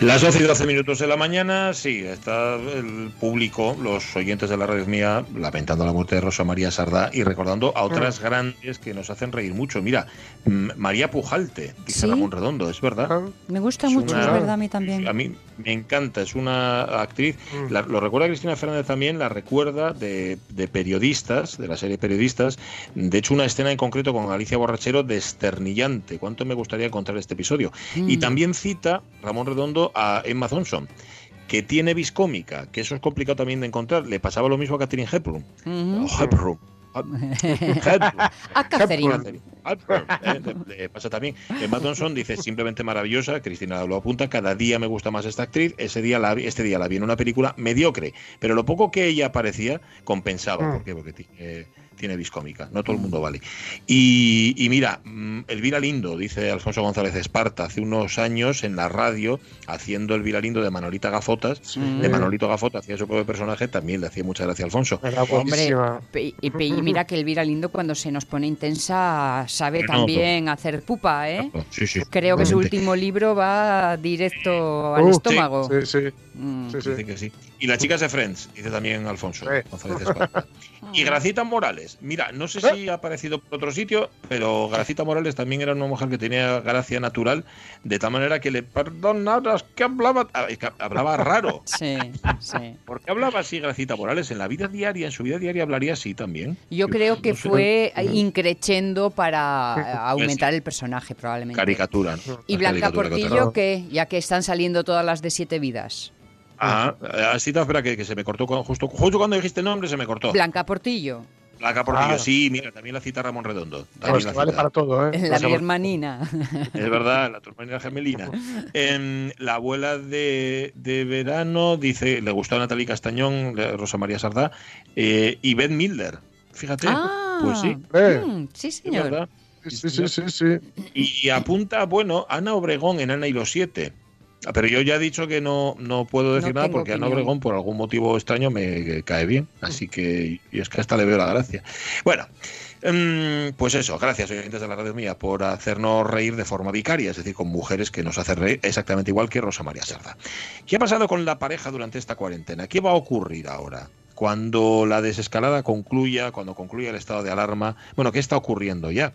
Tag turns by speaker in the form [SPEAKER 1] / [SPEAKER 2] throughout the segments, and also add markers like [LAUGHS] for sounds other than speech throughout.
[SPEAKER 1] Las 12 y 12 minutos de la mañana, sí, está el público, los oyentes de la radio mía, lamentando la muerte de Rosa María Sardá y recordando a otras grandes que nos hacen reír mucho. Mira, mm, María Pujalte, dice
[SPEAKER 2] Sí.
[SPEAKER 1] Ramón Redondo, es verdad.
[SPEAKER 2] Me gusta
[SPEAKER 1] Es
[SPEAKER 2] mucho,
[SPEAKER 1] una-
[SPEAKER 2] es verdad, a mí también.
[SPEAKER 1] A mí me encanta, es una actriz, la- lo recuerda Cristina Fernández también, la recuerda de, de periodistas, de la serie Periodistas, de hecho una escena en concreto con Alicia Borrachero desternillante, cuánto me gustaría encontrar este episodio. Y
[SPEAKER 2] Mm.
[SPEAKER 1] también cita Ramón Redondo a Emma Thompson, que tiene vis cómica, que eso es complicado también de encontrar, le pasaba lo mismo a Catherine Hepburn.
[SPEAKER 2] Ujú.
[SPEAKER 1] O Hepburn. Hepburn. [LAUGHS]
[SPEAKER 2] A Catherine.
[SPEAKER 1] Hepburn, eh, le- le pasa también. Emma Thompson dice simplemente maravillosa, Cristina lo apunta, cada día me gusta más esta actriz, ese día la, vi- este día la vi en una película mediocre, pero lo poco que ella aparecía compensaba,
[SPEAKER 3] Mm.
[SPEAKER 1] ¿por qué? Porque tiene, tiene vis cómica, no todo el mundo vale. Y, y mira, mm, Elvira Lindo, dice Alfonso González Esparta, hace unos años en la radio, haciendo Elvira Lindo de Manolita Gafotas, de Manolito Gafota hacía su propio personaje, también le hacía mucha gracia a Alfonso.
[SPEAKER 2] Hombre, y, y mira que Elvira Lindo cuando se nos pone intensa sabe
[SPEAKER 1] Bueno,
[SPEAKER 2] también hacer pupa, ¿eh?
[SPEAKER 1] Sí, sí.
[SPEAKER 2] Creo que su último libro va directo al
[SPEAKER 3] Uh,
[SPEAKER 2] estómago.
[SPEAKER 3] Sí, sí,
[SPEAKER 2] Mm.
[SPEAKER 3] sí, sí.
[SPEAKER 1] Dice que sí. Y las chicas de Friends, dice también Alfonso. [LAUGHS] Y Gracita Morales, mira, no sé si ha aparecido por otro sitio, pero Gracita Morales también era una mujer que tenía gracia natural, de tal manera que le perdonaras que hablaba, ah, es que hablaba raro. [LAUGHS]
[SPEAKER 2] Sí, sí.
[SPEAKER 1] ¿Por qué hablaba así Gracita Morales? En la vida diaria, en su vida diaria hablaría así también.
[SPEAKER 2] Yo creo que
[SPEAKER 1] no sé.
[SPEAKER 2] fue increchendo para aumentar el personaje, probablemente.
[SPEAKER 1] Caricatura. ¿no?
[SPEAKER 2] ¿Y Blanca
[SPEAKER 1] caricatura que
[SPEAKER 2] Portillo qué? Ya que están saliendo todas las de Siete Vidas.
[SPEAKER 1] Ah, así te espera que, que se me cortó justo, justo cuando dijiste el nombre se me cortó.
[SPEAKER 2] Blanca Portillo,
[SPEAKER 1] Blanca Portillo,
[SPEAKER 3] Ah.
[SPEAKER 1] sí, mira, también la cita Ramón Redondo. También
[SPEAKER 3] Pues
[SPEAKER 1] la
[SPEAKER 3] que vale
[SPEAKER 1] cita.
[SPEAKER 3] para todo, ¿eh?
[SPEAKER 2] la hermanina. [LAUGHS]
[SPEAKER 1] Es verdad, la turmalina gemelina. Em, la abuela de, de verano dice, le gustó a Natalie Castañón, Rosa María Sardá, eh, y Ben Milder. Fíjate,
[SPEAKER 2] Ah,
[SPEAKER 1] pues sí,
[SPEAKER 3] Eh,
[SPEAKER 2] mm, sí, señor.
[SPEAKER 3] sí, sí, sí, sí.
[SPEAKER 1] Y apunta, bueno, Ana Obregón en Ana y los siete. Ah, Pero yo ya he dicho que no, no puedo decir
[SPEAKER 2] No
[SPEAKER 1] nada porque Ana. Obregón por algún motivo extraño me cae bien. Así que, y es que hasta le veo la gracia. Bueno, em, pues eso, gracias oyentes de la radio mía por hacernos reír de forma vicaria, es decir, con mujeres que nos hacen reír exactamente igual que Rosa María Sarda. ¿Qué ha pasado con la pareja durante esta cuarentena? ¿Qué va a ocurrir ahora? Cuando la desescalada concluya, cuando concluya el estado de alarma, bueno, ¿qué está ocurriendo ya?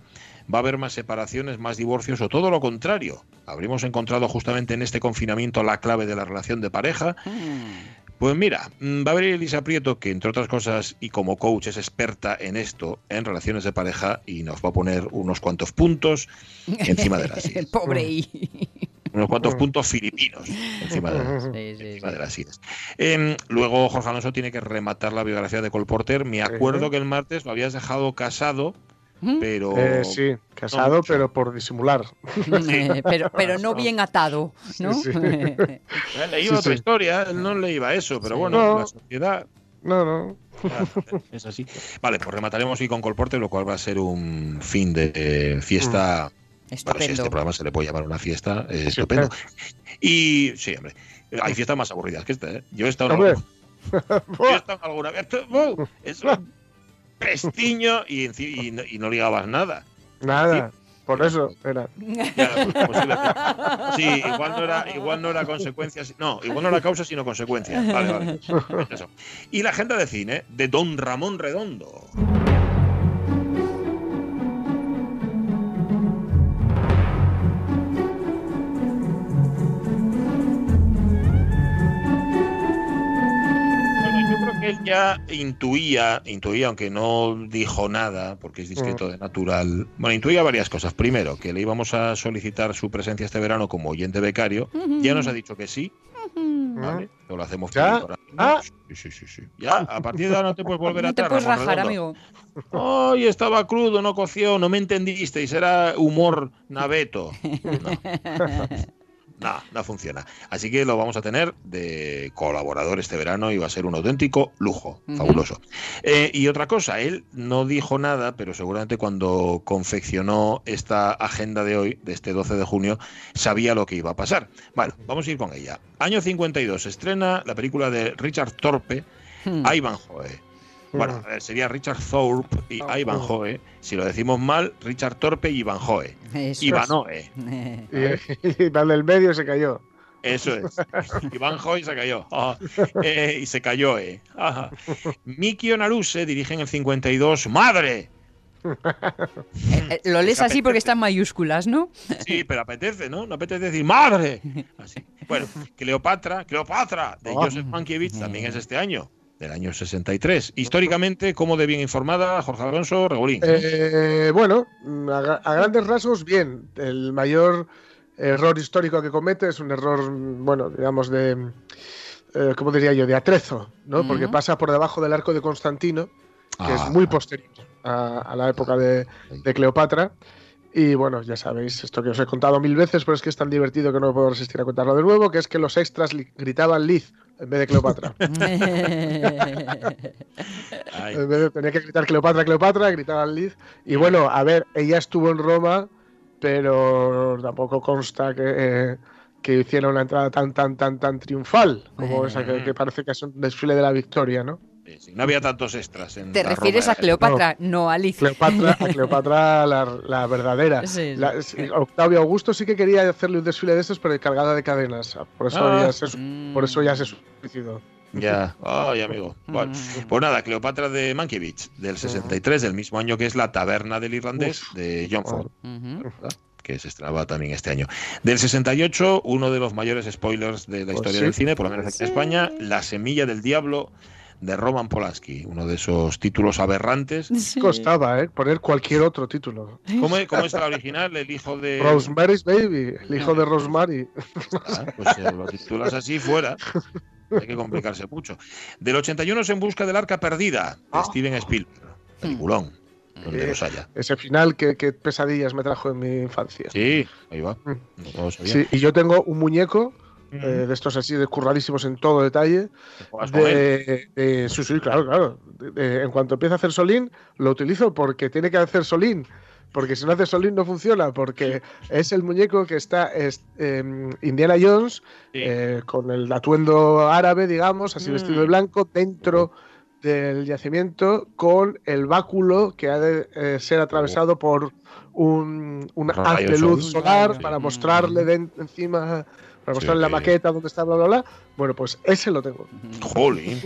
[SPEAKER 1] ¿Va a haber más separaciones, más divorcios o todo lo contrario? ¿Habremos encontrado justamente en este confinamiento la clave de la relación de pareja?
[SPEAKER 2] Mm.
[SPEAKER 1] Pues mira, mm, va a venir Elisa Prieto, que entre otras cosas y como coach es experta en esto, en relaciones de pareja, y nos va a poner unos cuantos puntos [LAUGHS] encima de las sillas.
[SPEAKER 2] Pobre y...
[SPEAKER 1] Unos cuantos puntos filipinos encima de las [LAUGHS]
[SPEAKER 2] Sí, sí, sí.
[SPEAKER 1] encima de las sillas. Em, luego Jorge Alonso tiene que rematar la biografía de Cole Porter. Me acuerdo que el martes lo habías dejado casado,
[SPEAKER 2] Mm.
[SPEAKER 1] pero...
[SPEAKER 3] Eh, sí, casado, pero por disimular. [LAUGHS]
[SPEAKER 2] pero, pero no bien atado, ¿no?
[SPEAKER 3] Sí, [LAUGHS]
[SPEAKER 1] le
[SPEAKER 3] Sí,
[SPEAKER 1] iba otra
[SPEAKER 3] sí.
[SPEAKER 1] historia, él no le iba a eso, pero
[SPEAKER 2] Sí.
[SPEAKER 1] bueno,
[SPEAKER 3] No.
[SPEAKER 1] la sociedad
[SPEAKER 3] No, no.
[SPEAKER 1] Es así. Vale, pues remataremos hoy con Colporte, lo cual va a ser un fin de eh, fiesta. Bueno, si a
[SPEAKER 2] Estupendo.
[SPEAKER 1] este programa se le puede llamar una fiesta, eh, estupendo. Y sí, hombre, hay fiestas más aburridas que esta, ¿eh? Yo he estado en alguna- [LAUGHS] yo he estado en alguna vez. ¡Bum! Es un pestiño y, no, y no ligabas nada.
[SPEAKER 3] Nada. Por eso era.
[SPEAKER 1] Ya, posiblemente. Sí, igual no era, igual no era consecuencia, si- no, igual no era causa sino consecuencia. Vale, vale. Pues [LAUGHS] eso. Y la agenda de cine de Don Ramón Redondo. Ya intuía, intuía, aunque no dijo nada, porque es discreto de natural. Bueno, intuía varias cosas. Primero, que le íbamos a solicitar su presencia este verano como oyente becario. Ya nos ha dicho que sí. ¿vale? Lo hacemos
[SPEAKER 3] ¿Ya?
[SPEAKER 1] ahora.
[SPEAKER 3] Ah.
[SPEAKER 1] Sí, sí, sí, sí. Ya, a partir de ahora no te puedes volver [LAUGHS]
[SPEAKER 2] No
[SPEAKER 1] a
[SPEAKER 2] te puedes rajar, amigo.
[SPEAKER 1] Ay, estaba crudo, no coció, no me entendisteis, era humor [LAUGHS] naveto. No. [LAUGHS] No, no funciona. Así que lo vamos a tener de colaborador este verano y va a ser un auténtico lujo, fabuloso. Eh, y otra cosa, él no dijo nada, pero seguramente cuando confeccionó esta agenda de hoy, de este 12 de junio, sabía lo que iba a pasar. Bueno, vamos a ir con ella. Año 52 se estrena la película de Richard Thorpe,
[SPEAKER 2] Hmm.
[SPEAKER 1] Bueno, a ver, sería Richard Thorpe y
[SPEAKER 3] Ah,
[SPEAKER 1] Ivanhoe. Si lo decimos mal, Richard Thorpe y Ivanhoe.
[SPEAKER 2] Eso.
[SPEAKER 1] Ivanoe. [LAUGHS]
[SPEAKER 3] Y, y el del medio se cayó.
[SPEAKER 1] Eso es. [LAUGHS] Iván Hoy se cayó. Ah, eh, y se cayó, eh. Ajá. Mikio Naruse dirige en el 52. ¡Madre!
[SPEAKER 2] Eh, Lo lees así porque está en mayúsculas, ¿no?
[SPEAKER 1] Sí, pero apetece, ¿no? No apetece decir ¡Madre! Así. Bueno, [LAUGHS] Cleopatra, Cleopatra, de
[SPEAKER 3] Ah.
[SPEAKER 1] Joseph Mankiewicz, también es este año, del año 63. Históricamente, ¿cómo de bien informada Jorge Alonso Regolín?
[SPEAKER 3] Eh, bueno, a, gra- a grandes rasgos, bien. El mayor error histórico que comete es un error, bueno, digamos, de. eh, ¿Cómo diría yo? De atrezo, ¿no? Porque pasa por debajo del arco de Constantino, que
[SPEAKER 1] Ah,
[SPEAKER 3] es muy posterior a, a la época de, de Cleopatra. Y bueno, ya sabéis, esto que os he contado mil veces, pero es que es tan divertido que no me puedo resistir a contarlo de nuevo, que es que los extras gritaban Liz en vez de Cleopatra. [LAUGHS] En vez de tenía que gritar Cleopatra, Cleopatra, gritaban Liz. Y bueno, a ver, ella estuvo en Roma, pero tampoco consta que, eh, que hiciera una entrada tan, tan, tan, tan triunfal como esa que, que parece que es un desfile de la victoria, ¿no?
[SPEAKER 1] Sí, sí, no había tantos extras en
[SPEAKER 2] Te
[SPEAKER 1] la
[SPEAKER 2] refieres
[SPEAKER 1] Roma
[SPEAKER 2] a
[SPEAKER 1] de-
[SPEAKER 2] Cleopatra, no a Liz.
[SPEAKER 3] Cleopatra, a [LAUGHS] Cleopatra la, la verdadera.
[SPEAKER 2] Sí, sí.
[SPEAKER 3] La- sí, Octavio Augusto sí que quería hacerle un desfile de estos, pero cargada de cadenas. Por eso,
[SPEAKER 1] Ah.
[SPEAKER 3] ya, se,
[SPEAKER 2] Mm.
[SPEAKER 3] por eso ya se suicidó.
[SPEAKER 1] Ya, ay, amigo. Bueno,
[SPEAKER 2] Mm.
[SPEAKER 1] pues nada, Cleopatra de Mankiewicz, del 63, del mismo año que es La Taberna del Irlandés,
[SPEAKER 3] Uf.
[SPEAKER 1] de John Ford, que se estrenaba también este año. Del 68, uno de los mayores spoilers de la
[SPEAKER 3] Pues
[SPEAKER 1] historia
[SPEAKER 3] sí.
[SPEAKER 1] del cine, por lo menos aquí en España, La Semilla del Diablo, de Roman Polanski, uno de esos títulos aberrantes.
[SPEAKER 2] Sí.
[SPEAKER 3] Costaba, ¿eh? Poner cualquier otro título.
[SPEAKER 1] ¿Cómo, cómo es la original? El hijo de...
[SPEAKER 3] Rosemary's Baby, el hijo de Rosemary.
[SPEAKER 1] Ah, pues eh, lo titulas así fuera. Hay que complicarse mucho. Del 81 es En busca del arca perdida, de
[SPEAKER 3] Ah.
[SPEAKER 1] Steven Spielberg. Peliculón, donde
[SPEAKER 3] Eh,
[SPEAKER 1] los haya.
[SPEAKER 3] Ese final que, que pesadillas me trajo en mi infancia.
[SPEAKER 1] Sí, ahí va.
[SPEAKER 3] Mm.
[SPEAKER 1] No sabía.
[SPEAKER 3] Sí, y yo tengo un muñeco
[SPEAKER 1] Mm.
[SPEAKER 3] eh, de estos así, descurradísimos en todo detalle. De, de- sí, sí, claro, claro. De- de- en cuanto empieza a hacer solín, lo utilizo porque tiene que hacer solín. Porque si no hace solín no funciona, porque es el muñeco que está es, em, Indiana Jones
[SPEAKER 1] Sí.
[SPEAKER 3] eh, con el atuendo árabe, digamos, así
[SPEAKER 1] Mm.
[SPEAKER 3] vestido de blanco, dentro del yacimiento, con el báculo que ha de eh, ser atravesado por un, un haz de luz
[SPEAKER 1] sol.
[SPEAKER 3] solar para mostrarle de- encima, para mostrarle la
[SPEAKER 1] Sí.
[SPEAKER 3] maqueta donde está, bla, bla, bla. Bueno, pues ese lo tengo. [LAUGHS]
[SPEAKER 1] Jolín.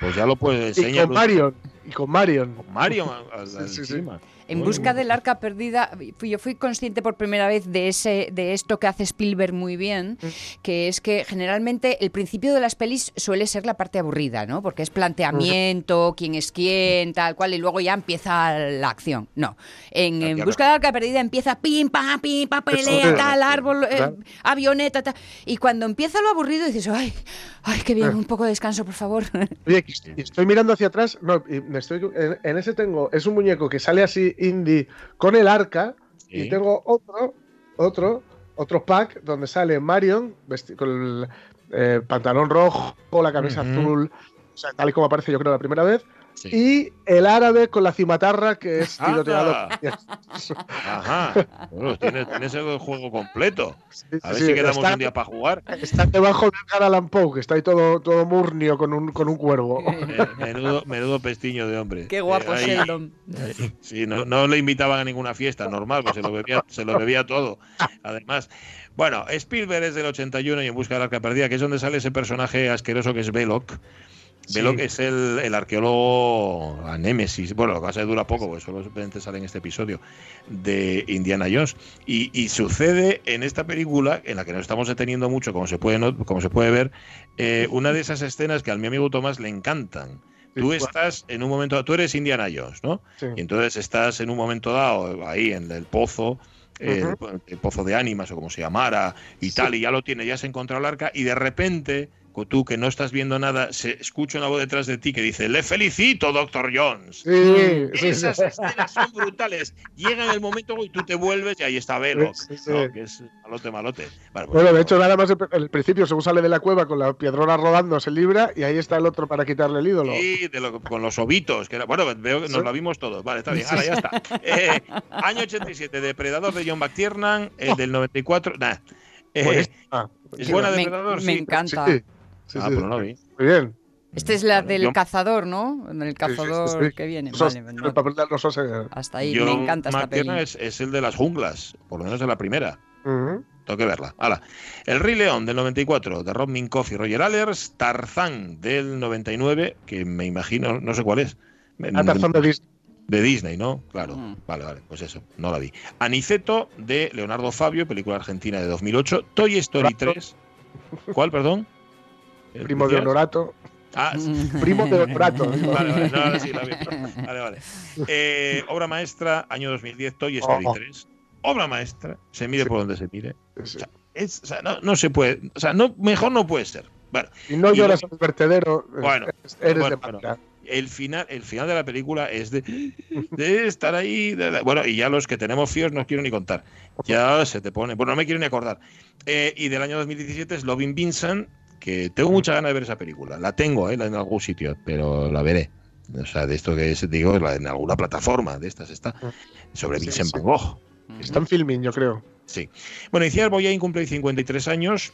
[SPEAKER 1] Pues ya lo puedes
[SPEAKER 3] Y
[SPEAKER 1] enseñar.
[SPEAKER 3] con Marion. Y con Marion.
[SPEAKER 1] Con Mario a- a-
[SPEAKER 3] Sí, sí, sí.
[SPEAKER 2] En busca del arca perdida, fui- yo fui consciente por primera vez de ese, de esto que hace Spielberg muy bien, que es que generalmente el principio de las pelis suele ser la parte aburrida, ¿no? Porque es planteamiento, quién es quién, tal cual, y luego ya empieza la acción. No. En, en busca del arca perdida empieza pim, pam, pim, pam, pelea, tal, árbol, eh, avioneta, tal. Y cuando empieza lo aburrido dices, ay, ay, qué bien, un poco de descanso, por favor.
[SPEAKER 3] Oye, estoy mirando hacia atrás. No, me estoy, en, en ese tengo. Es un muñeco que sale así indie con el arca.
[SPEAKER 1] Sí.
[SPEAKER 3] Y tengo otro, otro, otro pack donde sale Marion con el eh, pantalón rojo, la camisa azul. O sea, tal y como aparece yo creo la primera vez.
[SPEAKER 1] Sí.
[SPEAKER 3] Y el árabe con la cimatarra que es tiroteado.
[SPEAKER 1] Ajá. [LAUGHS] Bueno, tienes, tienes el juego completo.
[SPEAKER 3] Sí,
[SPEAKER 1] A ver
[SPEAKER 3] sí,
[SPEAKER 1] si quedamos
[SPEAKER 3] está,
[SPEAKER 1] un día para jugar.
[SPEAKER 3] está debajo de Edgar que está ahí todo, todo murnio con un, con un cuervo. [LAUGHS]
[SPEAKER 1] Eh, menudo, menudo pestiño de hombre.
[SPEAKER 2] Qué guapo,
[SPEAKER 1] Eh, ahí-
[SPEAKER 2] Sheldon.
[SPEAKER 1] ahí- Sí, no, no le invitaban a ninguna fiesta, normal, pues se lo bebía, se lo bebía todo. Además, bueno, Spielberg es del 81 y en busca del arca perdida, que es donde sale ese personaje asqueroso que es Belloc.
[SPEAKER 3] Sí.
[SPEAKER 1] Belloc es el, el arqueólogo a Némesis, bueno, lo que pasa es que dura poco, porque solamente sale en este episodio de Indiana Jones. Y, y sucede en esta película, en la que nos estamos deteniendo mucho, como se puede, como se puede ver, eh, una de esas escenas que a mi amigo Tomás le encantan. Tú
[SPEAKER 3] Sí,
[SPEAKER 1] estás en un momento, tú eres Indiana Jones, ¿no?
[SPEAKER 3] Sí.
[SPEAKER 1] Y entonces estás en un momento dado ahí en el pozo, eh, el, el pozo de ánimas o como se llamara y
[SPEAKER 3] Sí.
[SPEAKER 1] tal, y ya lo tienes, ya has encontrado el arca y de repente tú que no estás viendo nada, se escucha una voz detrás de ti que dice, le felicito, Doctor Jones.
[SPEAKER 3] Sí, sí,
[SPEAKER 1] Esas
[SPEAKER 3] sí.
[SPEAKER 1] escenas son brutales. Llega el momento y tú te vuelves y ahí está Belloc,
[SPEAKER 3] Sí, sí,
[SPEAKER 1] ¿no?
[SPEAKER 3] sí.
[SPEAKER 1] que es malote, malote. Vale, pues,
[SPEAKER 3] Bueno, de hecho, nada más en el principio, según sale de la cueva con la piedrona rodando, se libra y ahí está el otro para quitarle el ídolo.
[SPEAKER 1] Sí, de lo- con los ovitos. Que era, bueno, veo que nos
[SPEAKER 3] Sí.
[SPEAKER 1] lo vimos todos. Vale, está bien. Ahora ya está. [LAUGHS] Eh, año 87, Depredador de John McTiernan. El del 94. Nah. Eh,
[SPEAKER 3] Buenísima.
[SPEAKER 1] ¿Es buena
[SPEAKER 2] me,
[SPEAKER 1] Depredador?
[SPEAKER 2] me
[SPEAKER 1] Sí.
[SPEAKER 2] encanta.
[SPEAKER 3] Sí, sí,
[SPEAKER 1] ah,
[SPEAKER 3] sí.
[SPEAKER 1] pues no lo vi.
[SPEAKER 3] Muy bien.
[SPEAKER 2] Esta es la del
[SPEAKER 1] yo-
[SPEAKER 2] cazador, ¿no? El cazador
[SPEAKER 3] sí, sí.
[SPEAKER 2] que viene. Vale,
[SPEAKER 3] el
[SPEAKER 2] no,
[SPEAKER 3] papel de los Schwarzenegger.
[SPEAKER 2] hasta ahí.
[SPEAKER 1] John
[SPEAKER 2] me encanta esta peli.
[SPEAKER 1] Es, es el de las junglas, por lo menos de la primera.
[SPEAKER 3] Ujú.
[SPEAKER 1] Tengo que verla. Hala. El Rey León del 94, de Rob Minkoff y Roger Allers. Tarzán del 99, que me imagino, no sé cuál es.
[SPEAKER 3] Ah, Tarzán de Disney.
[SPEAKER 1] De Disney, ¿no? Claro.
[SPEAKER 2] Mm.
[SPEAKER 1] Vale, vale, pues eso, no la vi. Aniceto de Leonardo Fabio, película argentina de 2008. Toy Story
[SPEAKER 3] Honorato.
[SPEAKER 1] 3. ¿Cuál, perdón? ¿El
[SPEAKER 3] Primo de? Honorato.
[SPEAKER 1] Ah, sí. [LAUGHS]
[SPEAKER 3] Primo de Honorato. [LAUGHS]
[SPEAKER 1] Vale, vale, no, sí, la. Vale, vale. Eh, obra maestra, año 2010, Toy Story
[SPEAKER 3] Oh.
[SPEAKER 1] 3. Obra maestra, se mire
[SPEAKER 3] Sí.
[SPEAKER 1] por donde se mire.
[SPEAKER 3] Sí.
[SPEAKER 1] Es, o sea, no, no se puede, o sea, no, mejor no puede ser. Bueno,
[SPEAKER 3] Y no lloras el vertedero.
[SPEAKER 1] Bueno,
[SPEAKER 3] eres-
[SPEAKER 1] bueno,
[SPEAKER 3] de
[SPEAKER 1] bueno. El final, el final de la película es de, de estar ahí. de- de- bueno, y ya los que tenemos fíos no os quiero ni contar. Ya se te pone. Bueno, no me quiero ni acordar. Eh, y del año 2017 es Loving Vincent, que tengo mucha ganas de ver esa película. La tengo eh, en algún sitio, pero la veré. O sea, de esto que es, digo, la- en alguna plataforma de estas está. Sobre
[SPEAKER 3] Sí,
[SPEAKER 1] Vincent
[SPEAKER 3] sí.
[SPEAKER 1] Van Gogh.
[SPEAKER 3] Está en filming, yo creo.
[SPEAKER 1] Sí. Bueno, Iciar Boyain cumple 53 años.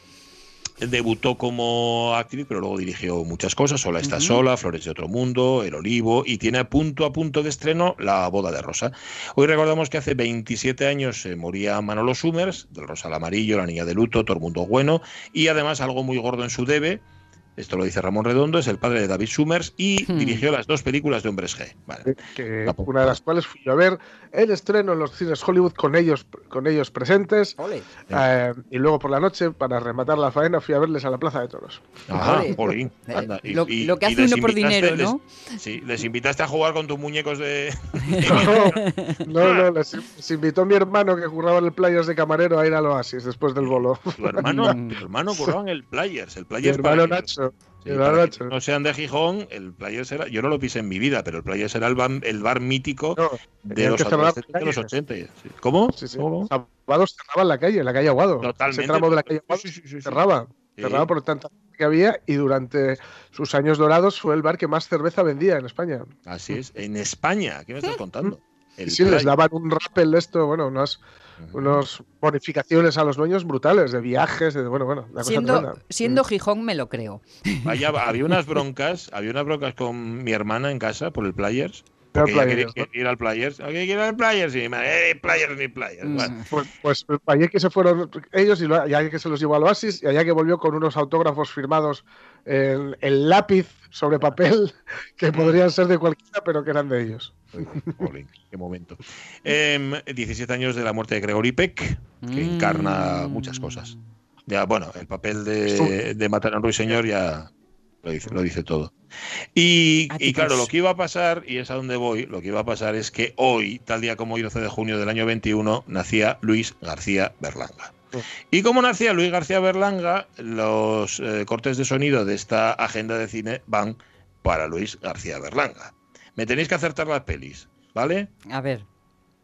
[SPEAKER 1] Debutó como actriz, pero luego dirigió muchas cosas. Sola está sola, Flores de otro mundo, El Olivo y tiene a punto a punto de estreno La boda de Rosa. Hoy recordamos que hace 27 años se moría Manolo Summers, del Rosa al Amarillo, La Niña de Luto, Todo el Mundo Bueno y además algo muy gordo en su debe. Esto lo dice Ramón Redondo, es el padre de David Summers y
[SPEAKER 2] Hmm.
[SPEAKER 1] dirigió las dos películas de Hombres G. Vale.
[SPEAKER 3] que una de las cuales fui a ver el estreno en los cines Hollywood con ellos, con ellos presentes. Eh, y luego por la noche, para rematar la faena, fui a verles a la Plaza de Toros.
[SPEAKER 1] Ajá,
[SPEAKER 2] Eh,
[SPEAKER 1] anda. Y-
[SPEAKER 2] lo,
[SPEAKER 1] y-
[SPEAKER 2] lo que hace
[SPEAKER 1] les
[SPEAKER 2] uno por
[SPEAKER 1] invitaste-
[SPEAKER 2] dinero,
[SPEAKER 1] les-
[SPEAKER 2] ¿no?
[SPEAKER 1] Sí, les invitaste a jugar con tus muñecos de. [LAUGHS]
[SPEAKER 3] No, no, les, les invitó mi hermano que jugaba en el Players de camarero a ir al Oasis después del bolo.
[SPEAKER 1] Tu hermano, [LAUGHS] tu hermano curraba en el Players. El
[SPEAKER 3] Mi
[SPEAKER 1] Players
[SPEAKER 3] hermano
[SPEAKER 1] para que-
[SPEAKER 3] Nacho.
[SPEAKER 1] Sí, que no sean de Gijón, el Players era. Yo no lo pisé en mi vida, pero el Players era el bar, el bar mítico
[SPEAKER 3] No,
[SPEAKER 1] de los de los
[SPEAKER 3] calle.
[SPEAKER 1] 80. sí. ¿Cómo?
[SPEAKER 3] Sí, sí.
[SPEAKER 1] ¿Cómo?
[SPEAKER 3] Sábados cerraban la calle, la calle Aguado.
[SPEAKER 1] Totalmente.
[SPEAKER 3] Ese tramo de la calle Aguado
[SPEAKER 1] Sí, sí, sí, sí.
[SPEAKER 3] cerraba.
[SPEAKER 1] Sí.
[SPEAKER 3] Cerraba por tanta gente que había y durante sus años dorados fue el bar que más cerveza vendía en España.
[SPEAKER 1] Así es. En España, ¿qué me estás contando? El
[SPEAKER 3] sí, les daban un rappel de esto, bueno, unas. Unas bonificaciones a los dueños brutales, de viajes, de bueno, bueno,
[SPEAKER 2] Siendo, siendo Gijón, me lo creo. [LAUGHS]
[SPEAKER 1] Vaya, había unas broncas, había unas broncas con mi hermana en casa por el Players. Porque ella
[SPEAKER 3] Players,
[SPEAKER 1] quería,
[SPEAKER 3] ¿no?
[SPEAKER 1] quería ir al Players. ¿A qué quiere ir al Players? Y mi madre, eh, Players ni Players.
[SPEAKER 2] Mm.
[SPEAKER 1] Bueno,
[SPEAKER 3] Pues, pues allí que se fueron ellos y lo- allá que se los llevó al Oasis y allá que volvió con unos autógrafos firmados en, en lápiz sobre papel [LAUGHS] que podrían ser de cualquiera, pero que eran de ellos.
[SPEAKER 1] Jolín, qué momento. Em, 17 años de la muerte de Gregory Peck, que
[SPEAKER 2] Mm.
[SPEAKER 1] encarna muchas cosas. Ya, bueno, el papel de, de matar a un ruiseñor ya lo dice, lo dice todo. Y, y claro, lo que iba a pasar, y es a donde voy, lo que iba a pasar es que hoy, tal día como hoy, 12 de junio del año 21, nacía Luis García Berlanga.
[SPEAKER 3] Mm.
[SPEAKER 1] Y como nacía Luis García Berlanga, los eh, cortes de sonido de esta agenda de cine van para Luis García Berlanga. Me tenéis que acertar las pelis, ¿vale?
[SPEAKER 2] A ver.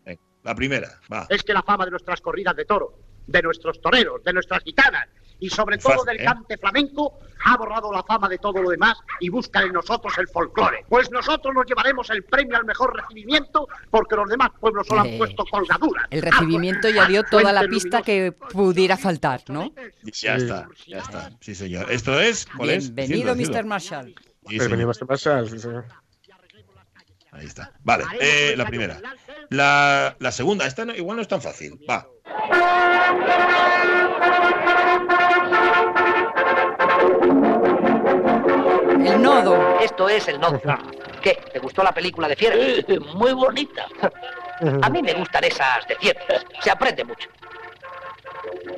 [SPEAKER 1] Venga, la primera, va.
[SPEAKER 4] es que la fama de nuestras corridas de toro, de nuestros toreros, de nuestras gitanas y sobre
[SPEAKER 1] Fácil,
[SPEAKER 4] todo del
[SPEAKER 1] ¿eh?
[SPEAKER 4] cante flamenco ha borrado la fama de todo lo demás y busca en nosotros el folclore. Pues nosotros nos llevaremos el premio al mejor recibimiento porque los demás pueblos solo
[SPEAKER 2] Eh,
[SPEAKER 4] han puesto colgaduras.
[SPEAKER 2] El recibimiento ya dio toda la pista que pudiera faltar, ¿no?
[SPEAKER 1] Ya está, ya está. Sí, señor. Esto es. ¿cuál es?
[SPEAKER 2] Bienvenido,
[SPEAKER 1] Decidlo,
[SPEAKER 2] Mr. Marshall.
[SPEAKER 1] Sí,
[SPEAKER 3] venimos de Marshall, sí, señor.
[SPEAKER 1] Ahí está. Vale, eh, la primera. La, la segunda, esta no- igual no es tan fácil. Va.
[SPEAKER 2] El nodo.
[SPEAKER 5] Esto es el nodo. ¿Qué? ¿Te gustó la película de fieras? muy bonita. [LAUGHS] A mí me gustan esas de fieras. Se aprende mucho.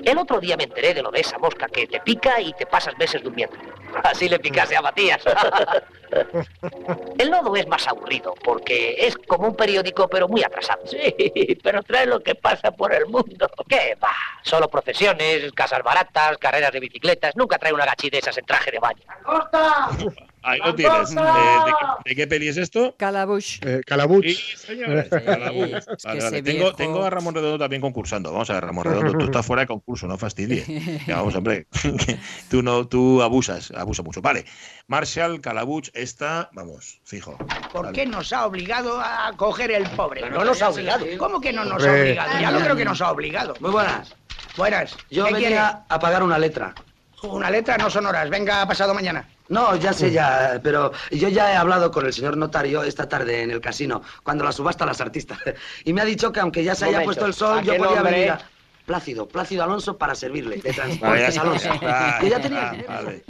[SPEAKER 5] El otro día me enteré de lo de esa mosca que te pica y te pasas meses durmiendo. [LAUGHS] Así le picase a Matías. [LAUGHS] El nodo es más aburrido porque es como un periódico pero muy atrasado. Sí, pero trae lo que pasa por el mundo. ¿Qué va? Solo procesiones, casas baratas, carreras de bicicletas. Nunca trae una gachi de esas en traje de baño.
[SPEAKER 4] ¡Costa! [LAUGHS]
[SPEAKER 1] Ahí lo tienes. Eh, ¿de, qué, de qué peli es esto?
[SPEAKER 2] Calabush.
[SPEAKER 3] Eh, Calabuch.
[SPEAKER 1] Sí,
[SPEAKER 2] es [LAUGHS] que
[SPEAKER 1] Vale, vale. Tengo,
[SPEAKER 2] viejo-
[SPEAKER 1] tengo a Ramón Redondo también concursando. Vamos a ver, Ramón Redondo, tú estás fuera de concurso, no fastidies. [LAUGHS] Ya, vamos, hombre. [LAUGHS] tú no, tú abusas, abusas mucho. Vale. Marshall, Calabuch, esta, vamos, fijo.
[SPEAKER 6] ¿Por
[SPEAKER 1] Vale.
[SPEAKER 6] qué nos ha obligado a coger el pobre?
[SPEAKER 5] No nos ha obligado.
[SPEAKER 6] ¿Cómo que no nos ha obligado? Ya no creo que nos ha obligado.
[SPEAKER 7] Muy buenas.
[SPEAKER 6] Buenas.
[SPEAKER 7] Yo
[SPEAKER 6] ¿Qué quiere?
[SPEAKER 7] venía a pagar una letra.
[SPEAKER 6] Una letra no son horas. Venga pasado mañana.
[SPEAKER 7] No, ya sé ya, pero yo ya he hablado con el señor notario esta tarde en el casino, cuando la subasta a las artistas. [LAUGHS] Y me ha dicho que aunque ya se haya
[SPEAKER 5] Momento,
[SPEAKER 7] puesto el sol,
[SPEAKER 5] ¿a
[SPEAKER 7] yo podía venir a... Plácido, Plácido Alonso para servirle, de [LAUGHS] Transportes Alonso.
[SPEAKER 1] ya [LAUGHS]
[SPEAKER 7] tenía...
[SPEAKER 1] vale,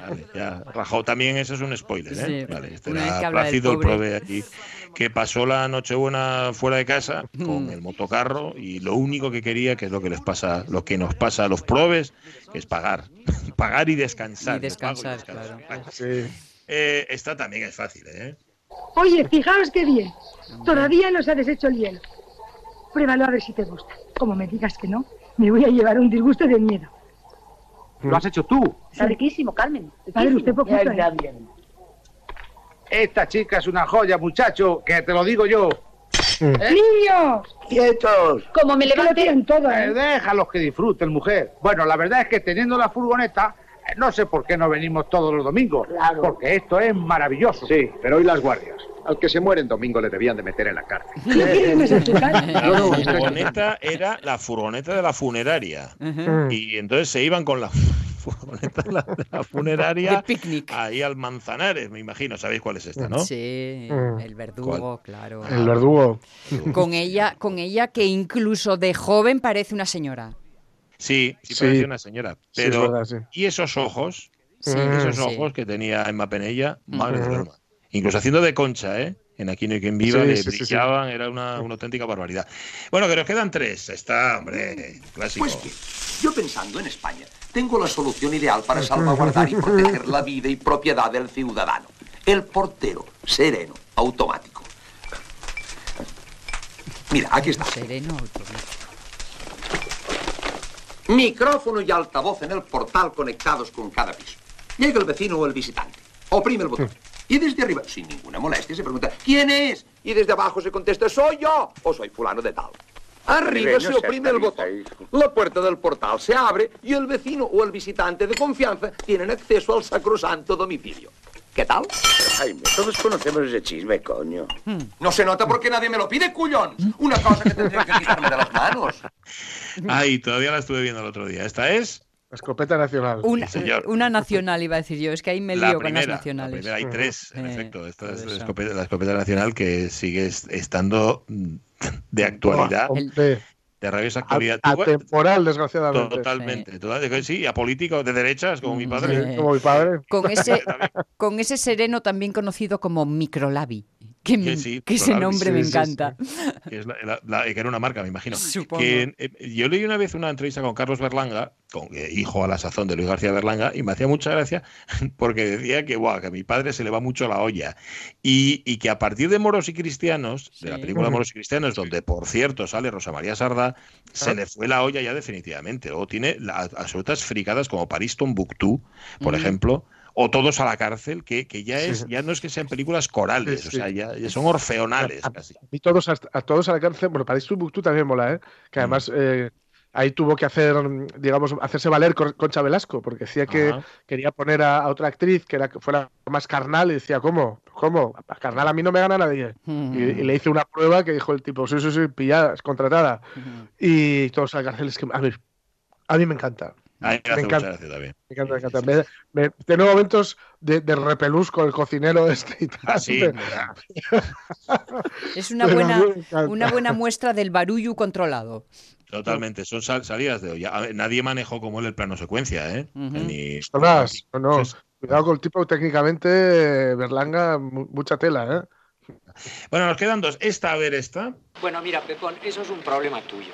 [SPEAKER 1] vale, ya. Rajó también, eso es un spoiler, ¿eh?
[SPEAKER 2] Sí,
[SPEAKER 1] Vale, este era Plácido, el
[SPEAKER 2] pobre.
[SPEAKER 1] prove aquí, que pasó la Nochebuena fuera de casa con el motocarro y lo único que quería, que es lo que les pasa, lo que nos pasa a los probes, que es pagar. [LAUGHS] pagar y descansar.
[SPEAKER 2] Y descansar,
[SPEAKER 1] y
[SPEAKER 2] claro.
[SPEAKER 3] Sí.
[SPEAKER 1] Eh, esta también es fácil, ¿eh?
[SPEAKER 8] Oye, fijaos qué bien. Todavía no se ha deshecho el hielo. Pruébalo a ver si te gusta. Como me digas que no, me voy a llevar un disgusto de miedo.
[SPEAKER 4] Lo has hecho tú.
[SPEAKER 8] Está riquísimo, Carmen. Padre, usted poquito.
[SPEAKER 4] Esta chica es una joya, muchacho, que te lo digo yo.
[SPEAKER 8] ¡Niños!
[SPEAKER 6] ¡Quietos!
[SPEAKER 8] Como me levanten todo,
[SPEAKER 4] Eh,
[SPEAKER 8] ¿eh?
[SPEAKER 4] déjalos que disfruten, mujer. Bueno, la verdad es que teniendo la furgoneta, eh, no sé por qué no venimos todos los domingos.
[SPEAKER 6] Claro.
[SPEAKER 4] Porque esto es maravilloso.
[SPEAKER 9] Sí, pero hoy las guardias. Al que se muere en domingo le debían de meter en la cárcel. [LAUGHS]
[SPEAKER 1] La furgoneta era la furgoneta de la funeraria.
[SPEAKER 3] Mm.
[SPEAKER 1] Y entonces se iban con la furgoneta de la, de la funeraria
[SPEAKER 2] De picnic.
[SPEAKER 1] ahí al Manzanares, me imagino. ¿Sabéis cuál es esta, no?
[SPEAKER 2] Sí,
[SPEAKER 3] Mm.
[SPEAKER 2] el verdugo, claro.
[SPEAKER 3] El verdugo.
[SPEAKER 2] Con ella, con ella que incluso de joven parece una señora.
[SPEAKER 1] Sí, sí,
[SPEAKER 3] Sí.
[SPEAKER 1] parecía una señora.
[SPEAKER 3] Sí, es
[SPEAKER 1] Pero,
[SPEAKER 3] verdad, sí.
[SPEAKER 1] y esos ojos,
[SPEAKER 2] Sí,
[SPEAKER 1] esos
[SPEAKER 2] sí.
[SPEAKER 1] ojos que tenía Emma Penella, madre de
[SPEAKER 3] Ujú.
[SPEAKER 1] Norma. Incluso haciendo de concha, ¿eh? En Aquí no hay quien viva,
[SPEAKER 3] Sí,
[SPEAKER 1] le
[SPEAKER 3] sí, sí, sí.
[SPEAKER 1] brillaban, era una, una auténtica barbaridad. Bueno, que nos quedan tres. Está, hombre, clásico.
[SPEAKER 9] Pues bien, yo pensando en España, tengo la solución ideal para salvaguardar y proteger la vida y propiedad del ciudadano. El portero sereno automático. Mira, aquí está.
[SPEAKER 2] Sereno automático.
[SPEAKER 9] Micrófono y altavoz en el portal conectados con cada piso. Llega el vecino o el visitante. Oprime el botón. Y desde arriba, sin ninguna molestia, se pregunta, ¿quién es? Y desde abajo se contesta, soy yo o soy fulano de tal. Arriba se oprime el botón. La puerta del portal se abre y el vecino o el visitante de confianza tienen acceso al sacrosanto domicilio. ¿Qué tal?
[SPEAKER 10] Jaime, todos conocemos ese chisme, coño.
[SPEAKER 9] No se nota porque nadie me lo pide, cuyón. Una cosa que tendría que quitarme de las manos.
[SPEAKER 1] Ay, todavía la estuve viendo el otro día. Esta es
[SPEAKER 3] Escopeta nacional.
[SPEAKER 2] Una,
[SPEAKER 1] Sí, señor.
[SPEAKER 2] una nacional iba a decir yo, es que ahí me
[SPEAKER 1] la
[SPEAKER 2] lío con las.
[SPEAKER 1] La
[SPEAKER 2] nacionales.
[SPEAKER 1] primera, hay tres, en
[SPEAKER 2] Eh,
[SPEAKER 1] efecto. Esta es
[SPEAKER 2] por
[SPEAKER 1] la escopeta, la escopeta nacional que sigue est- estando mm, [LAUGHS] de actualidad,
[SPEAKER 3] Hombre,
[SPEAKER 1] de rabiosa actualidad.
[SPEAKER 3] Atemporal, desgraciadamente.
[SPEAKER 1] Totalmente, total- sí, a político de derechas como mi padre.
[SPEAKER 2] Sí.
[SPEAKER 3] Como mi padre.
[SPEAKER 2] Con ese, [LAUGHS] con ese sereno también conocido como microlabi. Que, me-
[SPEAKER 1] Que sí,
[SPEAKER 2] que ese nombre
[SPEAKER 3] sí,
[SPEAKER 2] me
[SPEAKER 3] sí,
[SPEAKER 2] encanta.
[SPEAKER 1] que, es la- la- la- que era una marca, me imagino.
[SPEAKER 2] Supongo.
[SPEAKER 1] Que, eh, yo leí una vez una entrevista con Carlos Berlanga, con, eh, hijo a la sazón de Luis García Berlanga, y me hacía mucha gracia [LAUGHS] porque decía que, guau, que a mi padre se le va mucho la olla. Y, y que a partir de Moros y Cristianos, de la película Moros y Cristianos, donde por cierto sale Rosa María Sardá, se
[SPEAKER 3] Ah.
[SPEAKER 1] le fue la olla ya definitivamente. Luego tiene las absolutas fricadas como París Tombuctú, por ejemplo. O todos a la cárcel, que, que ya
[SPEAKER 3] Sí.
[SPEAKER 1] es, ya no es que sean películas corales,
[SPEAKER 3] Sí,
[SPEAKER 1] o sea, ya, ya son orfeonales
[SPEAKER 3] A-
[SPEAKER 1] casi.
[SPEAKER 3] Y todos a, a todos a la cárcel. Bueno, París Timbuktu también mola, ¿eh? Que además eh, ahí tuvo que hacer, mm, digamos, hacerse valer Concha Velasco, porque decía que
[SPEAKER 1] Ajá.
[SPEAKER 3] quería poner a, a otra actriz que era que fuera más carnal y decía, ¿cómo? ¿Cómo? A Carnal a mí no me gana nadie.
[SPEAKER 2] Mm.
[SPEAKER 3] Y, y le hice una prueba que dijo el tipo, sí, sí, sí, pillada, contratada.
[SPEAKER 2] Ujú.
[SPEAKER 3] Y todos a la cárcel es que, a ver, a mí me encanta.
[SPEAKER 1] Me
[SPEAKER 3] encanta.
[SPEAKER 1] también.
[SPEAKER 3] Me encanta, me encanta. Me- me- tengo momentos de, de repelús con el cocinero este y tal.
[SPEAKER 1] Ah, sí. [LAUGHS]
[SPEAKER 2] Es una
[SPEAKER 3] Pero
[SPEAKER 2] buena, una buena muestra del barullo controlado.
[SPEAKER 1] Totalmente, son sal- salidas de olla. Ver, nadie manejó como él el plano secuencia, ¿eh? Ni-
[SPEAKER 3] no, no. Cuidado con el tipo, técnicamente, Berlanga, mu- mucha tela, ¿eh?
[SPEAKER 1] Bueno, nos quedan dos. Esta, a ver, esta.
[SPEAKER 11] Bueno, mira, Pepón, eso es un problema tuyo.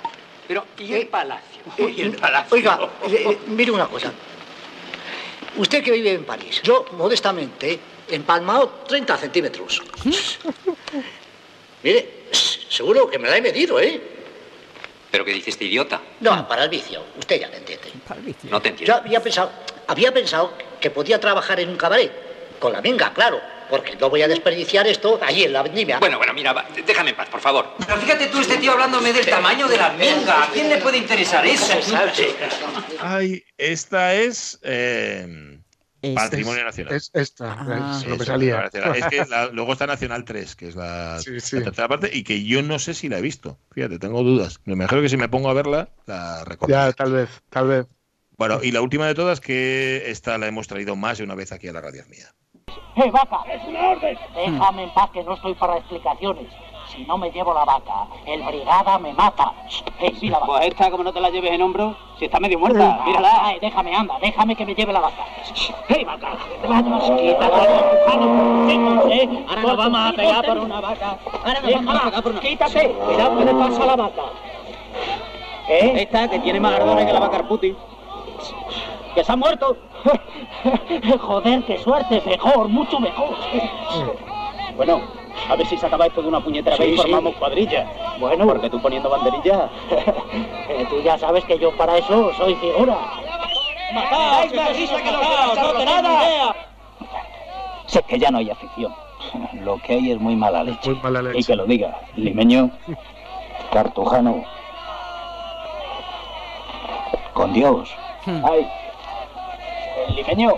[SPEAKER 11] Pero, ¿y el palacio?
[SPEAKER 6] Eh, [LAUGHS] eh, Oiga, eh, eh, mire una cosa.
[SPEAKER 12] Usted que vive en París, yo modestamente empalmado 30 centímetros. [LAUGHS] Mire, seguro que me la he medido, ¿eh?
[SPEAKER 11] ¿Pero qué dice este idiota?
[SPEAKER 12] No, para el vicio. Usted ya me entiende.
[SPEAKER 11] No te entiendo.
[SPEAKER 12] Yo había pensado, había pensado que podía trabajar en un cabaret. Con la minga, claro. Porque no voy a desperdiciar esto allí en la vendimia.
[SPEAKER 11] Bueno, bueno, mira, va, déjame en paz, por favor.
[SPEAKER 13] Pero fíjate tú, este tío hablándome del tamaño de la minga. ¿A quién le puede interesar eso?
[SPEAKER 1] Ay, esta es eh,
[SPEAKER 3] Esta
[SPEAKER 1] Patrimonio
[SPEAKER 3] es-
[SPEAKER 1] Nacional.
[SPEAKER 3] es esta,
[SPEAKER 1] Ah.
[SPEAKER 3] es lo que salía.
[SPEAKER 1] Es que la- luego está Nacional 3, que es la,
[SPEAKER 3] Sí, sí.
[SPEAKER 1] la tercera parte, y que yo no sé si la he visto. Fíjate, tengo dudas. Me imagino que si me pongo a verla, la recuerdo.
[SPEAKER 3] Ya, tal vez, tal vez.
[SPEAKER 1] Bueno, y la última de todas, que esta la hemos traído más de una vez aquí a la radio mía.
[SPEAKER 5] ¡Eh, vaca! ¡Es una orden! Déjame en paz que no estoy para explicaciones. Si no me llevo la vaca, el brigada me mata. ¡Eh, sí, la vaca!
[SPEAKER 11] Pues esta, como no te la lleves en hombro, si está medio muerta, mírala.
[SPEAKER 5] ay, déjame, anda, déjame que me lleve la vaca. ¡Eh, vaca! ¡Te vas a quitar con los pujados, ¿eh?
[SPEAKER 11] Ahora nos vamos a pegar por una
[SPEAKER 5] vaca.
[SPEAKER 11] Ahora nos vamos a pegar por una-
[SPEAKER 5] ¡Quítate! Cuidado que le pasa a la vaca. ¿Eh?
[SPEAKER 11] Esta, que tiene más ardores que la vaca Arputi.
[SPEAKER 5] ¡Que se ha muerto! [LAUGHS] Joder, qué suerte, mejor, mucho mejor.
[SPEAKER 11] Bueno, a ver si se acaba esto de una puñetera
[SPEAKER 5] Sí,
[SPEAKER 11] vez y
[SPEAKER 5] sí.
[SPEAKER 11] formamos cuadrilla.
[SPEAKER 5] Bueno.
[SPEAKER 11] Porque tú poniendo banderilla. [LAUGHS]
[SPEAKER 5] Eh, tú ya sabes que yo para eso soy figura.
[SPEAKER 11] ¡Matáis, más risa que los no de nada! Sé que ya no hay afición. [LAUGHS] Lo que hay es muy mala leche.
[SPEAKER 3] Muy mala leche.
[SPEAKER 11] Y que lo diga, limeño, cartujano. Con Dios. Ay, el limeño.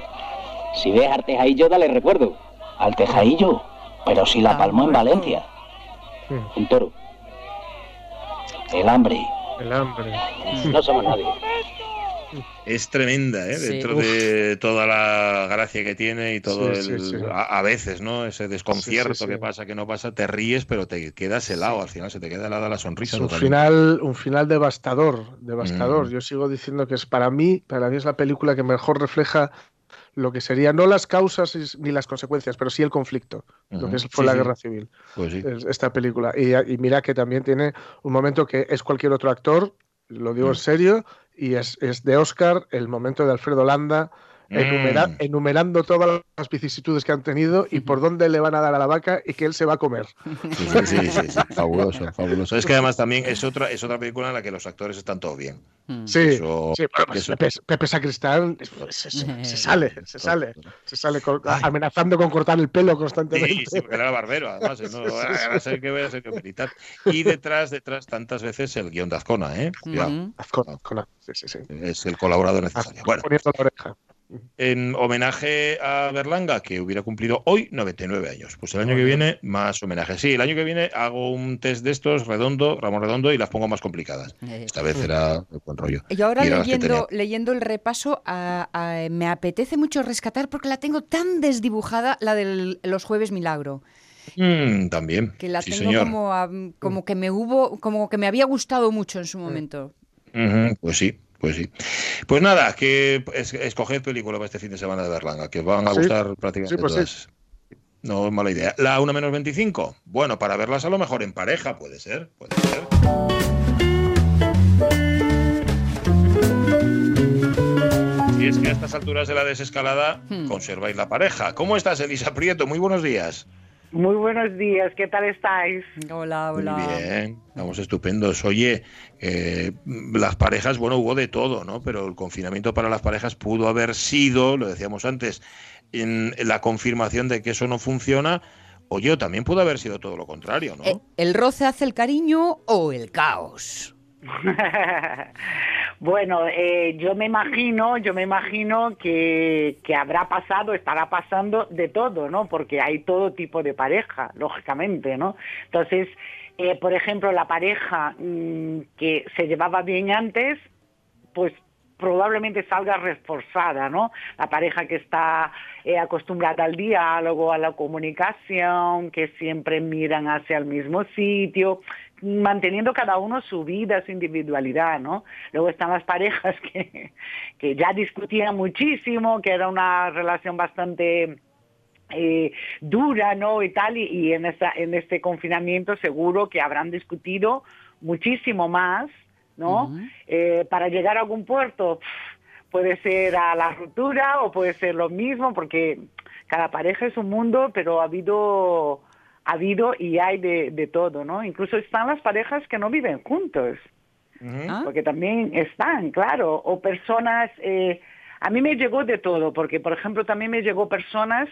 [SPEAKER 11] Si ves al tejadillo, dale recuerdo. Al tejadillo. Pero si la palmó en Valencia. Un toro. El hambre.
[SPEAKER 3] El hambre.
[SPEAKER 11] No somos nadie.
[SPEAKER 1] Es tremenda, ¿eh?
[SPEAKER 3] Sí.
[SPEAKER 1] Dentro
[SPEAKER 3] Uf.
[SPEAKER 1] de toda la gracia que tiene y todo
[SPEAKER 3] Sí,
[SPEAKER 1] el.
[SPEAKER 3] sí, sí.
[SPEAKER 1] A, a veces, ¿no? Ese desconcierto
[SPEAKER 3] Sí, sí, sí.
[SPEAKER 1] que pasa, que no pasa, te ríes, pero te quedas helado. Al final se te queda helada la sonrisa.
[SPEAKER 3] Es un
[SPEAKER 1] totalmente.
[SPEAKER 3] final, un final devastador, devastador.
[SPEAKER 1] Mm.
[SPEAKER 3] Yo sigo diciendo que es para mí, para mí es la película que mejor refleja lo que sería no las causas ni las consecuencias, pero sí el conflicto, lo
[SPEAKER 1] Ujú.
[SPEAKER 3] que fue
[SPEAKER 1] Sí,
[SPEAKER 3] la
[SPEAKER 1] sí.
[SPEAKER 3] guerra civil.
[SPEAKER 1] Pues sí.
[SPEAKER 3] es- esta película. Y, y mira que también tiene un momento que es cualquier otro actor, lo digo
[SPEAKER 1] Mm.
[SPEAKER 3] en serio, y es, es de Oscar el momento de Alfredo Landa. Enumera-
[SPEAKER 1] Mm.
[SPEAKER 3] enumerando todas las vicisitudes que han tenido y por dónde le van a dar a la vaca y que él se va a comer.
[SPEAKER 1] Sí, sí, sí, sí, sí. [LAUGHS] Fabuloso, fabuloso. Es que además también es otra, es otra película en la que los actores están todo bien.
[SPEAKER 3] Sí,
[SPEAKER 1] Eso-
[SPEAKER 3] sí, bueno, pues
[SPEAKER 1] eso-
[SPEAKER 3] Pepe, Pepe Sacristán se, se- se sale, se sale, se sale con- amenazando con cortar el pelo constantemente.
[SPEAKER 1] Sí, sí, porque era barbero, además. ¿no? [LAUGHS] Ahora sé que voy a ser que militar. Y detrás, detrás, tantas veces el guion de Azcona, ¿eh?
[SPEAKER 3] Azcona, Azcona, sí, sí, sí.
[SPEAKER 1] Es el colaborador necesario. Bueno,
[SPEAKER 3] Poniendo la oreja.
[SPEAKER 1] En homenaje a Berlanga, que hubiera cumplido hoy 99 años. Pues el año que viene, más homenaje. Sí, el año que viene hago un test de estos, redondo, Ramón Redondo, y las pongo más complicadas. Esta vez era el buen rollo.
[SPEAKER 2] Yo ahora
[SPEAKER 1] Y que
[SPEAKER 2] leyendo, el repaso, a- a- me apetece mucho rescatar porque la tengo tan desdibujada, la de los jueves milagro,
[SPEAKER 1] Mm, también.
[SPEAKER 2] que la
[SPEAKER 1] sí,
[SPEAKER 2] tengo
[SPEAKER 1] señor.
[SPEAKER 2] como, a- como que me hubo, como que me había gustado mucho en su momento.
[SPEAKER 1] Ujú, pues sí, pues sí. Pues nada, que es- escoged película para este fin de semana de Berlanga, que os van a
[SPEAKER 3] Sí,
[SPEAKER 1] gustar prácticamente
[SPEAKER 3] sí, pues sí.
[SPEAKER 1] todas. No es mala idea. La 1 menos 25. Bueno, para verlas a lo mejor en pareja, puede ser. Puede ser. Y es que a estas alturas de la desescalada
[SPEAKER 2] Hmm.
[SPEAKER 1] conserváis la pareja. ¿Cómo estás, Elisa Prieto? Muy buenos días.
[SPEAKER 14] Muy buenos días, ¿qué tal estáis?
[SPEAKER 2] Hola,
[SPEAKER 1] Muy bien, estamos estupendos. Oye, eh, las parejas, bueno, hubo de todo, ¿no? Pero el confinamiento para las parejas pudo haber sido, lo decíamos antes, en la confirmación de que eso no funciona. Oye, también pudo haber sido todo lo contrario, ¿no?
[SPEAKER 2] Eh, ¿El roce hace el cariño o el caos? [LAUGHS]
[SPEAKER 14] bueno, eh, yo me imagino, yo me imagino que, habrá pasado, estará pasando de todo, ¿no? Porque hay todo tipo de pareja, lógicamente, ¿no? Entonces, eh, por ejemplo, la pareja mm, que se llevaba bien antes, pues probablemente salga reforzada, ¿no? La pareja que está eh, acostumbrada al diálogo, a la comunicación, que siempre miran hacia el mismo sitio, manteniendo cada uno su vida, su individualidad, ¿no? Luego están las parejas [LAUGHS] que, que ya discutían muchísimo, que era una relación bastante eh, dura, ¿no? Y tal, y, y en, esta, en este confinamiento seguro que habrán discutido muchísimo más, ¿no? Eh, para llegar a algún puerto, puede ser a la ruptura o puede ser lo mismo, porque cada pareja es un mundo, pero ha habido, ha habido y hay de, de todo, ¿no? Incluso están las parejas que no viven juntos, porque también están, claro, o personas, eh, a mí me llegó de todo, porque por ejemplo también me llegó personas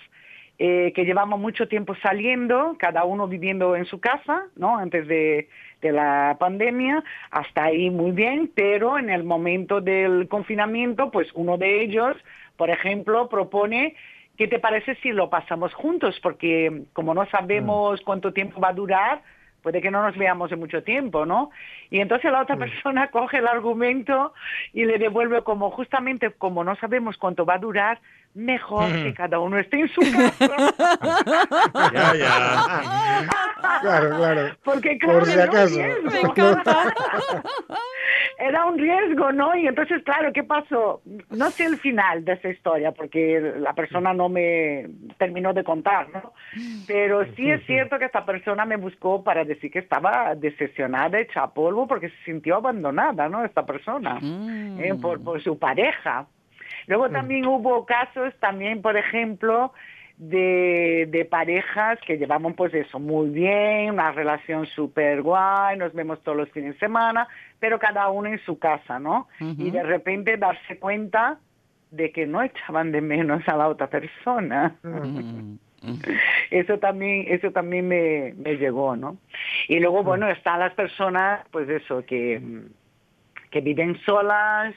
[SPEAKER 14] eh, que llevamos mucho tiempo saliendo, cada uno viviendo en su casa, ¿no? Antes de, de la pandemia, hasta ahí muy bien, pero en el momento del confinamiento, pues uno de ellos, por ejemplo, propone ¿qué te parece si lo pasamos juntos? Porque como no sabemos cuánto tiempo va a durar, puede que no nos veamos en mucho tiempo, ¿no? Y entonces la otra persona [LAUGHS] coge el argumento y le devuelve como justamente como no sabemos cuánto va a durar, mejor que cada uno esté en su casa. [LAUGHS]
[SPEAKER 1] Ya, ya.
[SPEAKER 3] Claro, claro. [LAUGHS]
[SPEAKER 14] Porque claro,
[SPEAKER 3] Por si
[SPEAKER 14] era un
[SPEAKER 3] acaso.
[SPEAKER 14] riesgo. Era un riesgo, ¿no? Y entonces, claro, ¿qué pasó? No sé el final de esa historia, porque la persona no me terminó de contar, ¿no? Pero sí es cierto que esta persona me buscó para decir que estaba decepcionada, hecha polvo, porque se sintió abandonada, ¿no? Esta persona, ¿eh? por, por su pareja. Luego también hubo casos, también, por ejemplo, de, de parejas que llevamos pues eso muy bien, una relación súper guay, nos vemos todos los fines de semana, pero cada uno en su casa, ¿no? Y de repente darse cuenta de que no echaban de menos a la otra persona. Eso también, eso también me, me llegó, ¿no? Y luego, bueno, están las personas, pues eso, que, que viven solas,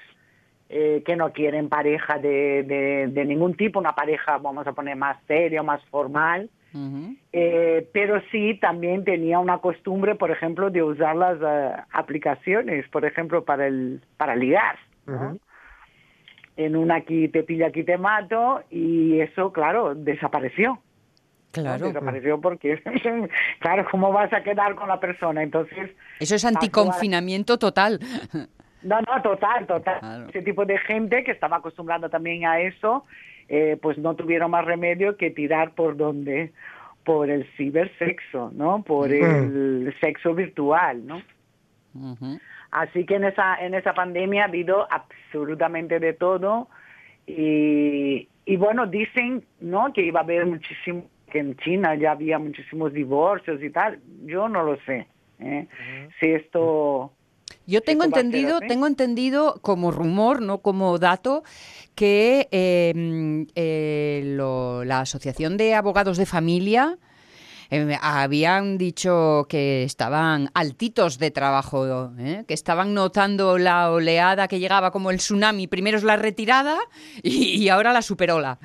[SPEAKER 14] eh, que no quieren pareja de, de, de ningún tipo, una pareja, vamos a poner, más seria, más formal. Eh, pero sí también tenía una costumbre, por ejemplo, de usar las eh, aplicaciones, por ejemplo, para el para ligar. ¿no? En una aquí te pilla, aquí te mato, y eso, claro, desapareció.
[SPEAKER 2] Claro.
[SPEAKER 14] Desapareció porque, [LAUGHS] claro, ¿cómo vas a quedar con la persona? Entonces...
[SPEAKER 2] Eso es anticonfinamiento total. [LAUGHS]
[SPEAKER 14] No, no, total, total. Ese tipo de gente que estaba acostumbrada también a eso, eh, pues no tuvieron más remedio que tirar por donde, por el cibersexo, ¿no? Por el sexo virtual, ¿no? Así que en esa, en esa pandemia ha habido absolutamente de todo y, y bueno, dicen, ¿no? Que iba a haber muchísimo, que en China ya había muchísimos divorcios y tal. Yo no lo sé. ¿eh? Si esto...
[SPEAKER 2] Yo tengo entendido, tengo entendido como rumor, no como dato, que eh, mm, eh, lo- la Asociación de Abogados de Familia eh, habían dicho que estaban altitos de trabajo, ¿eh? que estaban notando la oleada que llegaba como el tsunami. Primero es la retirada y, y ahora la superola.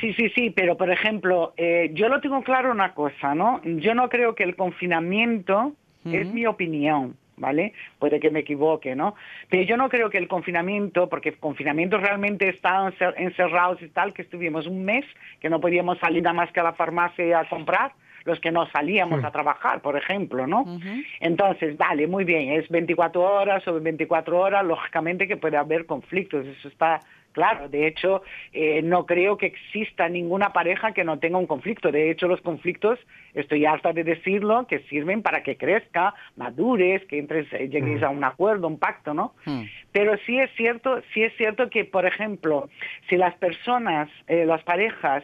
[SPEAKER 14] Sí, sí, sí, pero por ejemplo, eh, yo lo tengo claro una cosa, ¿no? Yo no creo que el confinamiento, es mi opinión, ¿vale? Puede que me equivoque, ¿no? Pero yo no creo que el confinamiento, porque el confinamiento realmente cer- encerrados y tal, que estuvimos un mes, que no podíamos salir nada más que a la farmacia a comprar, los que no salíamos a trabajar, por ejemplo, ¿no? Entonces, vale, muy bien, es 24 horas o 24 horas, lógicamente que puede haber conflictos, eso está claro. De hecho, eh, no creo que exista ninguna pareja que no tenga un conflicto. De hecho, los conflictos, estoy harta de decirlo, que sirven para que crezca, madures, que entres, eh, lleguéis a un acuerdo, un pacto, ¿no? Pero sí es cierto, sí es cierto que, por ejemplo, si las personas, eh, las parejas,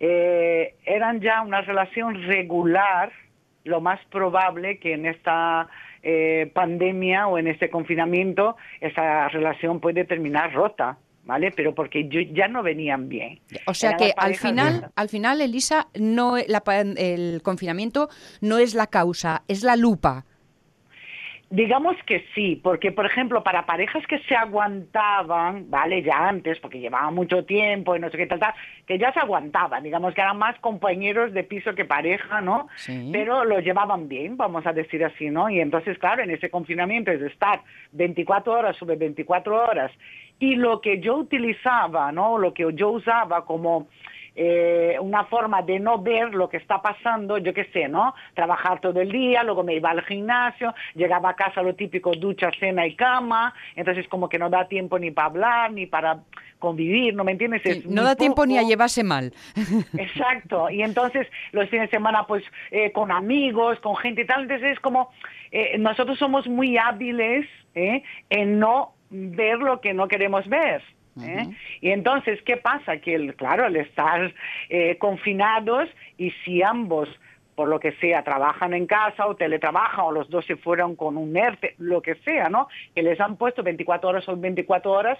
[SPEAKER 14] eh, eran ya una relación regular, lo más probable que en esta eh, pandemia o en este confinamiento esa relación puede terminar rota, ¿vale? Pero porque yo- ya no venían bien.
[SPEAKER 2] O sea que al final, al final, Elisa, no la el confinamiento no es la causa, es la lupa.
[SPEAKER 14] Digamos que sí, porque por ejemplo, para parejas que se aguantaban, ¿vale? Ya antes, porque llevaban mucho tiempo y no sé qué tal, tal, que ya se aguantaban, digamos que eran más compañeros de piso que pareja, ¿no? Pero lo llevaban bien, vamos a decir así, ¿no? Y entonces, claro, en ese confinamiento es de estar 24 horas sobre 24 horas. Y lo que yo utilizaba, ¿no? Lo que yo usaba como eh, una forma de no ver lo que está pasando, yo qué sé, ¿no? Trabajar todo el día, luego me iba al gimnasio, llegaba a casa lo típico, ducha, cena y cama, entonces como que no da tiempo ni para hablar, ni para convivir, ¿no me entiendes? Es
[SPEAKER 2] No da tiempo ni a llevarse mal. [LAUGHS]
[SPEAKER 14] Exacto, y entonces los fines de semana pues eh, con amigos, con gente y tal, entonces es como eh, nosotros somos muy hábiles ¿eh? en no ver lo que no queremos ver. ¿eh? Y entonces, ¿qué pasa? Que, el, claro, al estar eh, confinados y si ambos por lo que sea, trabajan en casa o teletrabajan o los dos se fueron con un ERTE, lo que sea, ¿no? Que les han puesto 24 horas o 24 horas,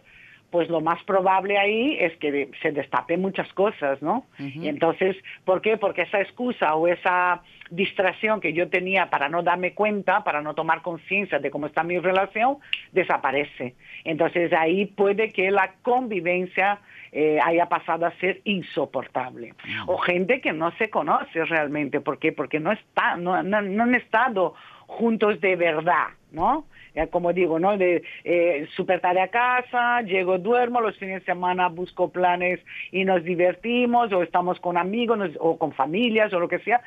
[SPEAKER 14] pues lo más probable ahí es que se destapen muchas cosas, ¿no? Y entonces, ¿por qué? Porque esa excusa o esa distracción que yo tenía para no darme cuenta, para no tomar conciencia de cómo está mi relación, desaparece. Entonces ahí puede que la convivencia eh, haya pasado a ser insoportable. O gente que no se conoce realmente, ¿por qué? Porque no, está, no, no, no han estado juntos de verdad, ¿no? Como digo, ¿no? De eh, super tarde a casa, llego, duermo, los fines de semana busco planes y nos divertimos, o estamos con amigos nos- o con familias o lo que sea,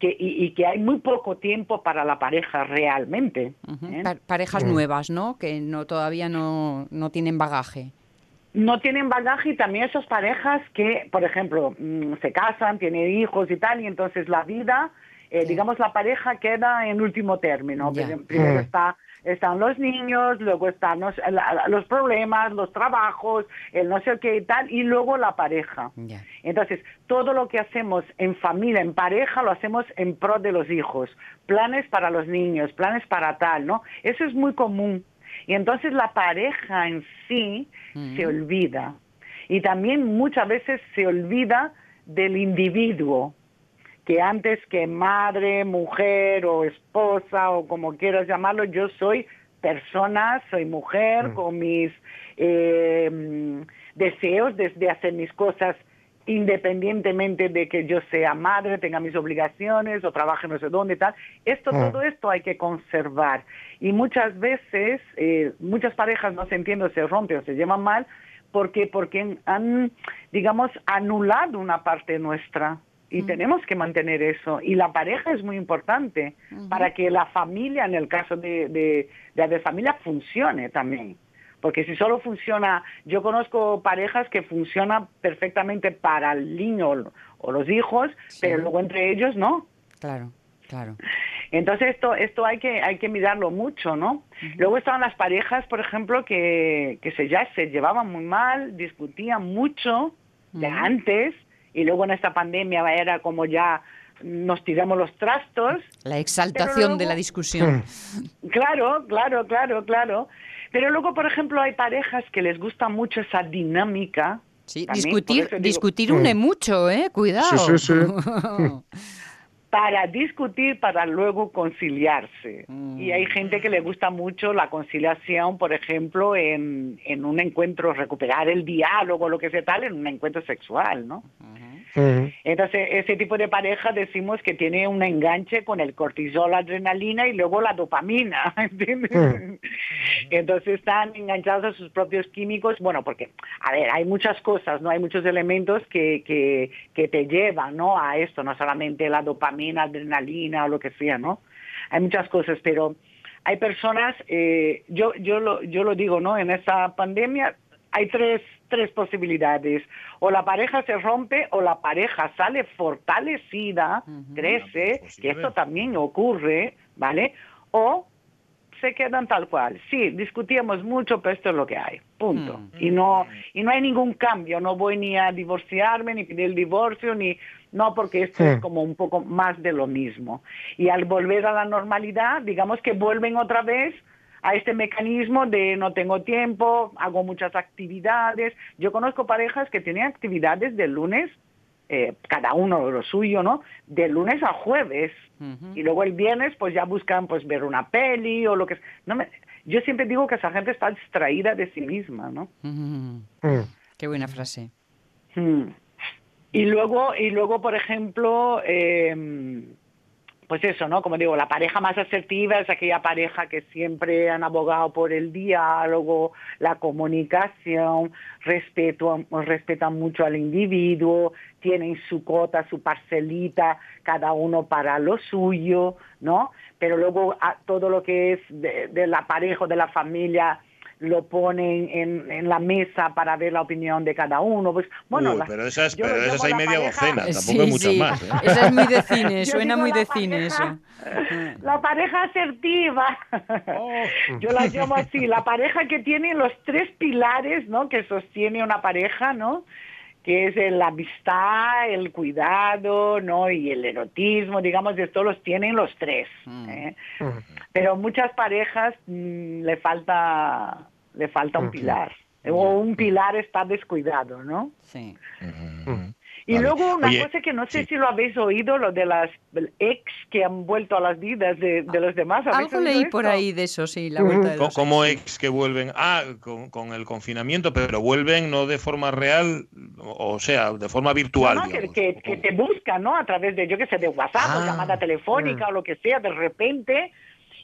[SPEAKER 14] que, y, y que hay muy poco tiempo para la pareja realmente. ¿eh?
[SPEAKER 2] Pa- parejas nuevas, ¿no? Que no todavía no, no tienen bagaje.
[SPEAKER 14] no tienen bagaje y también esas parejas que, por ejemplo, mm, se casan, tienen hijos y tal, y entonces la vida, eh, digamos, la pareja queda en último término. Primero
[SPEAKER 2] Mm.
[SPEAKER 14] está, están los niños, luego están los, problemas, los trabajos, el no sé qué y tal, y luego la pareja. Entonces, todo lo que hacemos en familia, en pareja, lo hacemos en pro de los hijos. Planes para los niños, planes para tal, ¿no? Eso es muy común. Y entonces la pareja en sí se olvida. Y también muchas veces se olvida del individuo, que antes que madre, mujer o esposa o como quieras llamarlo, yo soy persona, soy mujer con mis eh, mm, deseos de, de hacer mis cosas independientemente de que yo sea madre, tenga mis obligaciones o trabaje no sé dónde y tal. Esto,
[SPEAKER 15] Mm.
[SPEAKER 14] todo esto hay que conservar. Y muchas veces, eh, muchas parejas no se entienden, se rompen o se llevan mal porque, porque han, digamos, anulado una parte nuestra. Y tenemos que mantener eso. Y la pareja es muy importante para que la familia, en el caso de, de, de haber familia, funcione también. Porque si solo funciona, yo conozco parejas que funcionan perfectamente para el niño o- o los hijos, pero luego entre ellos no.
[SPEAKER 2] Claro, claro.
[SPEAKER 14] Entonces esto, esto hay que, hay que mirarlo mucho, ¿no? Luego estaban las parejas, por ejemplo, que, que se ya se llevaban muy mal, discutían mucho de antes, y luego en esta pandemia era como ya nos tiramos los trastos.
[SPEAKER 2] La exaltación de la discusión.
[SPEAKER 14] Claro, claro, claro, claro. Pero luego, por ejemplo, hay parejas que les gusta mucho esa dinámica.
[SPEAKER 2] Sí,
[SPEAKER 14] también,
[SPEAKER 2] discutir,
[SPEAKER 14] digo-
[SPEAKER 2] discutir une mucho, ¿eh? Cuidado.
[SPEAKER 3] Sí, sí, sí. [LAUGHS]
[SPEAKER 14] para discutir, para luego conciliarse. Y hay gente que le gusta mucho la conciliación, por ejemplo, en, en un encuentro, recuperar el diálogo, lo que sea tal, en un encuentro sexual, ¿no? Entonces, ese tipo de pareja decimos que tiene un enganche con el cortisol, la adrenalina y luego la dopamina, [LAUGHS] ¿entiendes? [LAUGHS] Entonces están enganchados a sus propios químicos, bueno, porque, a ver, hay muchas cosas, ¿no? Hay muchos elementos que, que, que te llevan, ¿no? A esto, no solamente la dopamina, adrenalina o lo que sea, ¿no? Hay muchas cosas, pero hay personas, eh, yo, yo, lo, yo lo digo, ¿no? En esta pandemia hay tres, tres posibilidades. O la pareja se rompe o la pareja sale fortalecida, crece, que esto también ocurre, ¿vale? O se quedan tal cual. Sí, discutíamos mucho, pero esto es lo que hay. Punto. Y no y no hay ningún cambio. No voy ni a divorciarme, ni pedir el divorcio, ni no, porque esto
[SPEAKER 3] Sí.
[SPEAKER 14] es como un poco más de lo mismo. Y al volver a la normalidad, digamos que vuelven otra vez a este mecanismo de no tengo tiempo, hago muchas actividades. Yo conozco parejas que tienen actividades de lunes, eh, cada uno lo suyo, ¿no? De lunes a jueves. Y luego el viernes pues ya buscan pues ver una peli o lo que... No me- yo siempre digo que esa gente está distraída de sí misma, ¿no?
[SPEAKER 2] Qué buena frase.
[SPEAKER 14] Mm. Y luego, y luego, por ejemplo, eh, pues eso, ¿no? Como digo, la pareja más asertiva es aquella pareja que siempre han abogado por el diálogo, la comunicación, respeto, respetan mucho al individuo, tienen su cota, su parcelita, cada uno para lo suyo, ¿no? Pero luego a- todo lo que es de, de la pareja o de la familia lo ponen en, en la mesa para ver la opinión de cada uno. Pues bueno,
[SPEAKER 1] Uy, pero esas, pero esas hay media
[SPEAKER 14] pareja-
[SPEAKER 1] docena, tampoco
[SPEAKER 2] Sí,
[SPEAKER 1] hay muchas
[SPEAKER 2] sí.
[SPEAKER 1] más. ¿eh?
[SPEAKER 2] Esa es muy de cine, [LAUGHS] suena muy de cine
[SPEAKER 14] pareja-
[SPEAKER 2] eso. [LAUGHS]
[SPEAKER 14] La pareja asertiva.
[SPEAKER 1] Oh.
[SPEAKER 14] Yo la llamo así, la pareja que tiene los tres pilares, ¿no? Que sostiene una pareja, ¿no? Que es el- la amistad, el cuidado, ¿no? Y el erotismo, digamos, esto los tienen los tres. ¿eh? Pero muchas parejas mm, le falta le falta un pilar. O un pilar está descuidado, ¿no?
[SPEAKER 2] Sí.
[SPEAKER 14] Y
[SPEAKER 1] Vale.
[SPEAKER 14] luego una
[SPEAKER 1] Oye,
[SPEAKER 14] cosa que no sé si lo habéis oído, lo de las ex que han vuelto a las vidas de, de los demás. ¿Habéis
[SPEAKER 2] Algo leí por ahí de eso, sí, la vuelta de los
[SPEAKER 1] Como ex que vuelven, ah, con, con el confinamiento, pero vuelven no de forma real, o sea, de forma virtual.
[SPEAKER 14] No, no, que, que, que te buscan, ¿no? A través de, yo qué sé, de WhatsApp o
[SPEAKER 1] Ah,
[SPEAKER 14] llamada telefónica o lo que sea, de repente.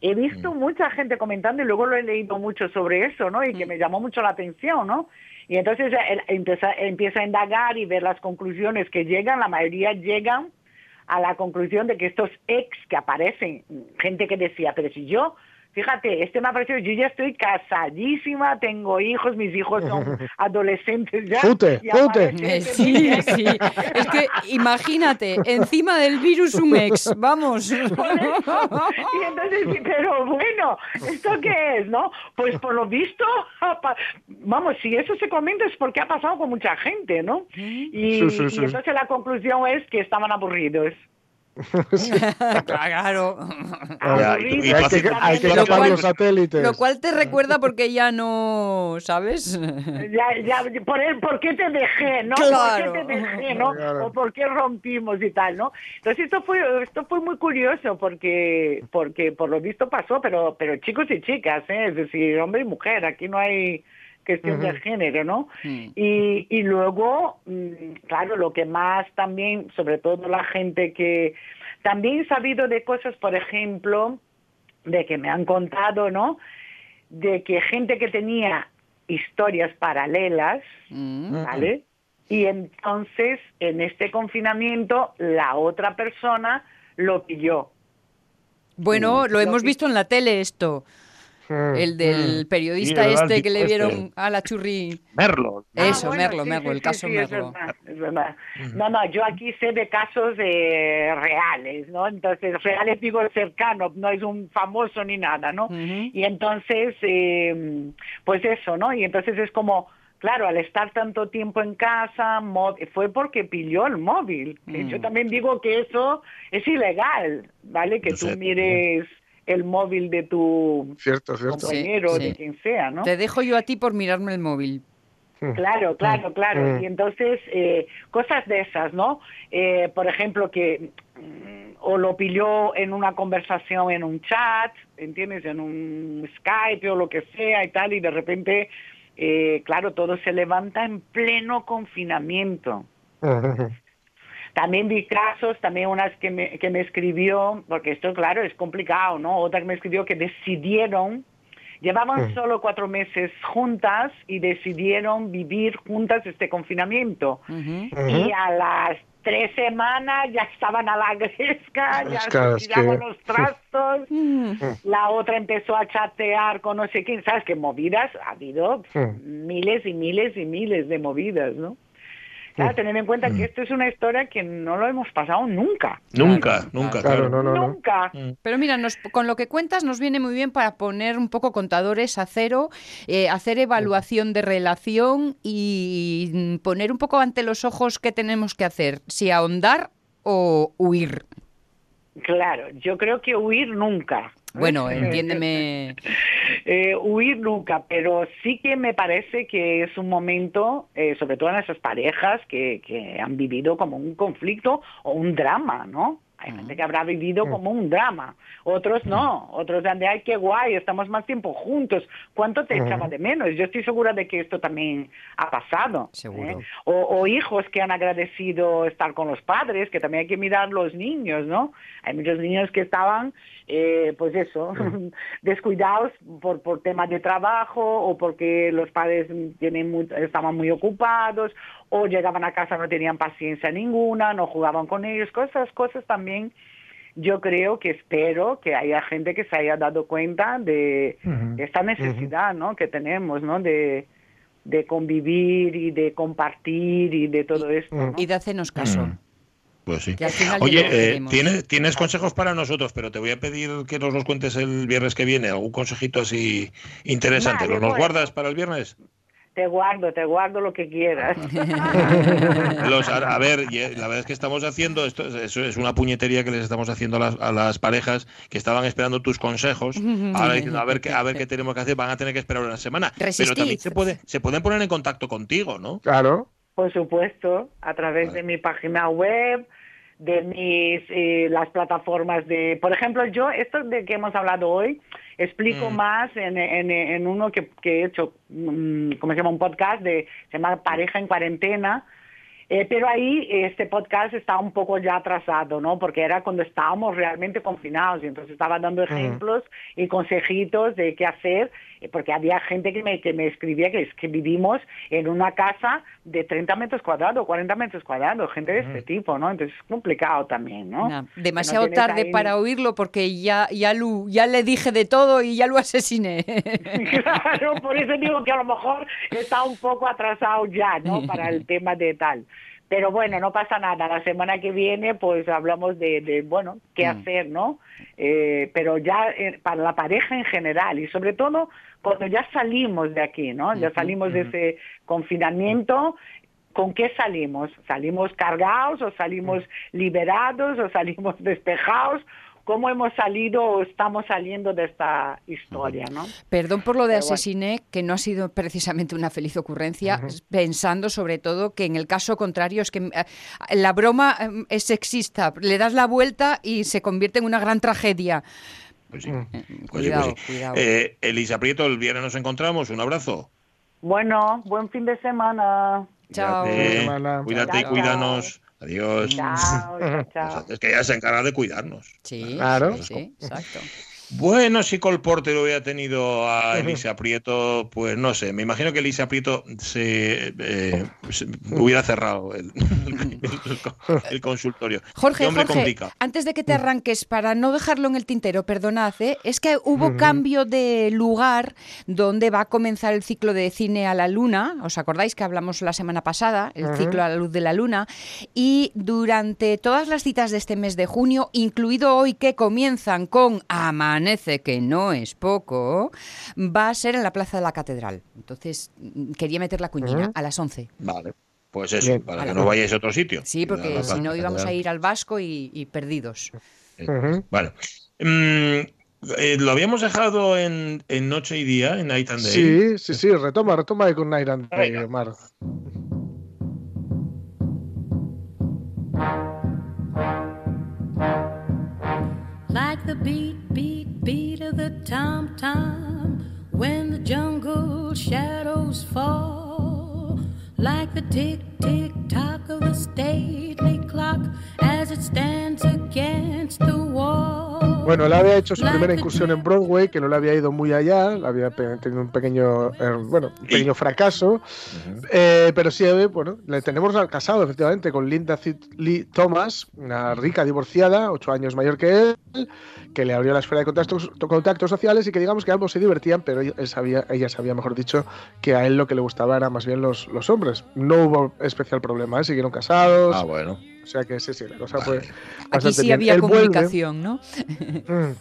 [SPEAKER 14] He visto mucha gente comentando y luego lo he leído mucho sobre eso, ¿no? Y que me llamó mucho la atención, ¿no? Y entonces él empieza, empieza a indagar y ver las conclusiones que llegan, la mayoría llegan a la conclusión de que estos ex que aparecen, gente que decía, pero si yo, fíjate, este me ha parecido, yo ya estoy casadísima, tengo hijos, mis hijos son [LAUGHS] adolescentes ya.
[SPEAKER 3] Fute, fute.
[SPEAKER 2] Sí, sí. Es que imagínate, encima del virus un ex, vamos. [LAUGHS]
[SPEAKER 14] Y entonces, sí, pero bueno, ¿esto qué es, no? Pues por lo visto, vamos, si eso se comenta es porque ha pasado con mucha gente, ¿no? Y,
[SPEAKER 3] Sí, sí,
[SPEAKER 14] y
[SPEAKER 3] sí.
[SPEAKER 14] entonces la conclusión es que estaban aburridos.
[SPEAKER 2] Claro.
[SPEAKER 3] Hay, que, hay que
[SPEAKER 2] Lo
[SPEAKER 3] capar
[SPEAKER 2] cual-
[SPEAKER 3] los satélites.
[SPEAKER 2] Lo cual te [LAUGHS] recuerda porque ya no, ¿sabes?
[SPEAKER 14] Ya, ya, por, el, ¿por qué te dejé, no?
[SPEAKER 2] Claro.
[SPEAKER 14] ¿Por qué te dejé, no?
[SPEAKER 3] Claro.
[SPEAKER 14] O por qué rompimos y tal, ¿no? Entonces esto fue, esto fue muy curioso porque, porque por lo visto pasó, pero, pero chicos y chicas, ¿eh? Es decir, hombre y mujer, aquí no hay cuestión de género, ¿no? Y, y luego, mm, claro, lo que más también, sobre todo la gente que también he sabido de cosas, por ejemplo, de que me han contado, ¿no? De que gente que tenía historias paralelas, ¿vale? Y entonces, en este confinamiento, la otra persona lo pilló.
[SPEAKER 2] Bueno, lo
[SPEAKER 14] Lo
[SPEAKER 2] hemos visto en la tele esto. El del periodista
[SPEAKER 1] Sí, el
[SPEAKER 2] este que le
[SPEAKER 1] tipo este.
[SPEAKER 2] vieron a la churri.
[SPEAKER 1] Merlo.
[SPEAKER 2] Eso,
[SPEAKER 14] Ah, bueno,
[SPEAKER 2] Merlo,
[SPEAKER 14] sí,
[SPEAKER 2] Merlo,
[SPEAKER 14] sí,
[SPEAKER 2] el
[SPEAKER 14] sí,
[SPEAKER 2] caso
[SPEAKER 14] sí, es
[SPEAKER 2] Merlo.
[SPEAKER 14] verdad, es verdad. No, no, yo aquí sé de casos eh, reales, ¿no? Entonces, reales digo cercano, no es un famoso ni nada, ¿no? Y entonces, eh, pues eso, ¿no? Y entonces es como, claro, al estar tanto tiempo en casa, fue porque pilló el móvil. que
[SPEAKER 2] Mm.
[SPEAKER 14] Yo también digo que eso es ilegal, ¿vale? Que
[SPEAKER 1] Yo
[SPEAKER 14] tú
[SPEAKER 1] sé.
[SPEAKER 14] mires el móvil de tu
[SPEAKER 3] Cierto, cierto.
[SPEAKER 14] compañero,
[SPEAKER 2] Sí,
[SPEAKER 14] de quien sea, ¿no?
[SPEAKER 2] Te dejo yo a ti por mirarme el móvil.
[SPEAKER 14] Claro, claro, claro.
[SPEAKER 3] Mm.
[SPEAKER 14] Y entonces, eh, cosas de esas, ¿no? Eh, por ejemplo, que mm, o lo pilló en una conversación en un chat, ¿entiendes? En un Skype o lo que sea y tal, y de repente, eh, claro, todo se levanta en pleno confinamiento. [LAUGHS] También vi casos, también unas que me, que me escribió, porque esto, claro, es complicado, ¿no? Otra que me escribió que decidieron, llevaban
[SPEAKER 15] Mm.
[SPEAKER 14] solo cuatro meses juntas y decidieron vivir juntas este confinamiento. Y a las tres semanas ya estaban a la gresca, ya se
[SPEAKER 3] que-
[SPEAKER 14] los trastos. La otra empezó a chatear con no sé quién. ¿Sabes qué movidas? Ha habido miles y miles y miles de movidas, ¿no? Claro, tener en cuenta que esto es una historia que no lo hemos pasado nunca.
[SPEAKER 1] Nunca, nunca,
[SPEAKER 3] Claro,
[SPEAKER 1] claro.
[SPEAKER 3] no, no, no.
[SPEAKER 14] Nunca.
[SPEAKER 2] Pero mira, nos- con lo que cuentas nos viene muy bien para poner un poco contadores a cero, eh, hacer evaluación de relación y mm, poner un poco ante los ojos qué tenemos que hacer, si ahondar o huir.
[SPEAKER 14] Claro, yo creo que huir nunca.
[SPEAKER 2] Bueno, entiéndeme. [LAUGHS]
[SPEAKER 14] Eh, huir nunca, pero sí que me parece que es un momento, eh, sobre todo en esas parejas que, que han vivido como un conflicto o un drama, ¿no? Hay gente que habrá vivido como un drama, otros no, otros de ay, qué guay, estamos más tiempo juntos, ¿cuánto te echaba de menos? Yo estoy segura de que esto también ha pasado.
[SPEAKER 2] Seguro.
[SPEAKER 14] ¿eh? O, o hijos que han agradecido estar con los padres, que también hay que mirar los niños, ¿no? Hay muchos niños que estaban, eh, pues eso, [LAUGHS] descuidados por, por temas de trabajo o porque los padres tienen estaban muy ocupados o llegaban a casa no tenían paciencia ninguna, no jugaban con ellos, cosas, cosas también yo creo que espero que haya gente que se haya dado cuenta de esta necesidad, ¿no? Que tenemos, ¿no? De, de convivir y de compartir y de todo esto. ¿no?
[SPEAKER 2] Y de hacernos caso.
[SPEAKER 1] Pues sí. Oye, eh. ¿tienes, tienes consejos para nosotros, pero te voy a pedir que nos los cuentes el viernes que viene, algún consejito así interesante.
[SPEAKER 14] Vale,
[SPEAKER 1] ¿Los nos
[SPEAKER 14] bueno.
[SPEAKER 1] guardas para el viernes?
[SPEAKER 14] Te guardo, te guardo lo que quieras. [LAUGHS]
[SPEAKER 1] Los- a, a ver, la verdad es que estamos haciendo, esto es, eso es una puñetería que les estamos haciendo a las, a las parejas que estaban esperando tus consejos. Ahora que- a ver, qué, a ver qué tenemos que hacer, van a tener que esperar una semana. Pero también se, puede, se pueden poner en contacto contigo, ¿no?
[SPEAKER 3] Claro.
[SPEAKER 14] Por supuesto, a través de mi página web, de mis eh, las plataformas de, por ejemplo, yo esto de que hemos hablado hoy explico más en, en, en uno que, que he hecho, mm, ¿cómo se llama? Un podcast de se llama Pareja en cuarentena. Eh, pero ahí este podcast está un poco ya atrasado, ¿no? Porque era cuando estábamos realmente confinados y entonces estaba dando ejemplos y consejitos de qué hacer, porque había gente que me, que me escribía que es que vivimos en una casa de 30 metros cuadrados, 40 metros cuadrados, gente de este tipo, ¿no? Entonces es complicado también, ¿no?
[SPEAKER 2] Nah,
[SPEAKER 14] Que no
[SPEAKER 2] demasiado tarde
[SPEAKER 14] ahí-
[SPEAKER 2] para oírlo porque ya, ya, lo- ya le dije de todo y ya lo asesiné. [LAUGHS]
[SPEAKER 14] Claro, por eso digo que a lo mejor está un poco atrasado ya, ¿no? Para el tema de tal. Pero bueno, no pasa nada. La semana que viene, pues hablamos de, de, bueno, qué
[SPEAKER 2] Mm.
[SPEAKER 14] hacer, ¿no? Eh, pero ya eh, para la pareja en general y sobre todo cuando ya salimos de aquí, ¿no? Ya salimos de ese confinamiento. ¿Con qué salimos? ¿Salimos cargados o salimos liberados o salimos [LAUGHS] despejados? ¿Cómo hemos salido o estamos saliendo de esta historia, no?
[SPEAKER 2] Perdón por lo de asesiné, que no ha sido precisamente una feliz ocurrencia, pensando sobre todo que en el caso contrario es que eh, la broma eh, es sexista, le das la vuelta y se convierte en una gran tragedia.
[SPEAKER 1] Pues sí.
[SPEAKER 2] Eh,
[SPEAKER 1] Pues sí,
[SPEAKER 2] cuidado,
[SPEAKER 1] pues sí.
[SPEAKER 2] cuidado.
[SPEAKER 1] Eh, Elisa Prieto, el viernes nos encontramos. Un abrazo.
[SPEAKER 14] Bueno, buen fin de semana.
[SPEAKER 1] Cuídate, cuídate y
[SPEAKER 14] Chao,
[SPEAKER 1] cuídanos. Adiós.
[SPEAKER 14] Chao, chao.
[SPEAKER 1] Es que ella se encarga de cuidarnos.
[SPEAKER 2] Sí,
[SPEAKER 1] Claro.
[SPEAKER 2] sí, sí, exacto.
[SPEAKER 1] Bueno, si Colporter hubiera tenido a Elisa Prieto, pues no sé, me imagino que Elisa Prieto se, eh, se- hubiera cerrado el, el- el consultorio.
[SPEAKER 2] Jorge, Jorge,
[SPEAKER 1] complica.
[SPEAKER 2] antes de que te arranques, para no dejarlo en el tintero, perdonad, ¿eh? es que hubo cambio de lugar donde va a comenzar el ciclo de cine a la luna. ¿Os acordáis que hablamos la semana pasada? El ciclo a la luz de la luna. Y durante todas las citas de este mes de junio, incluido hoy que comienzan con Amanece, que no es poco, va a ser en la Plaza de la Catedral. Entonces, mm, quería meter la cuñina
[SPEAKER 1] Ujú.
[SPEAKER 2] a las 11.
[SPEAKER 1] Vale, pues eso,
[SPEAKER 3] Bien.
[SPEAKER 1] para que no vayáis a otro sitio.
[SPEAKER 2] Sí, porque si no íbamos a ir al Vasco y, y perdidos.
[SPEAKER 1] Vale. Mm, eh, lo habíamos dejado en, en Noche y Día, en Night and Day.
[SPEAKER 3] Sí, sí, sí, retoma, retoma ahí con Night and Day, Mar.
[SPEAKER 15] Like the beat, the tom tom when the jungle shadows fall. Like the tick, tick, tock of the stately clock as it stands against the wall.
[SPEAKER 3] Bueno, él había hecho su primera incursión en Broadway, que no le había ido muy allá, había tenido un pequeño, eh, bueno, un pequeño fracaso, Eh, pero sí, eh, bueno, le tenemos al casado, efectivamente, con Linda Lee Thomas, una rica divorciada, ocho años mayor que él, que le abrió la esfera de contactos, contactos sociales y que digamos que ambos se divertían, pero él sabía, ella sabía, mejor dicho, que a él lo que le gustaba era más bien los, los hombres. No hubo especial problema, ¿eh? siguieron casados.
[SPEAKER 1] Ah, bueno.
[SPEAKER 3] O sea que sí, sí, la cosa fue.
[SPEAKER 2] Aquí sí
[SPEAKER 3] bien.
[SPEAKER 2] había
[SPEAKER 3] Él vuelve-
[SPEAKER 2] comunicación, ¿no? [LAUGHS]
[SPEAKER 3] Mm.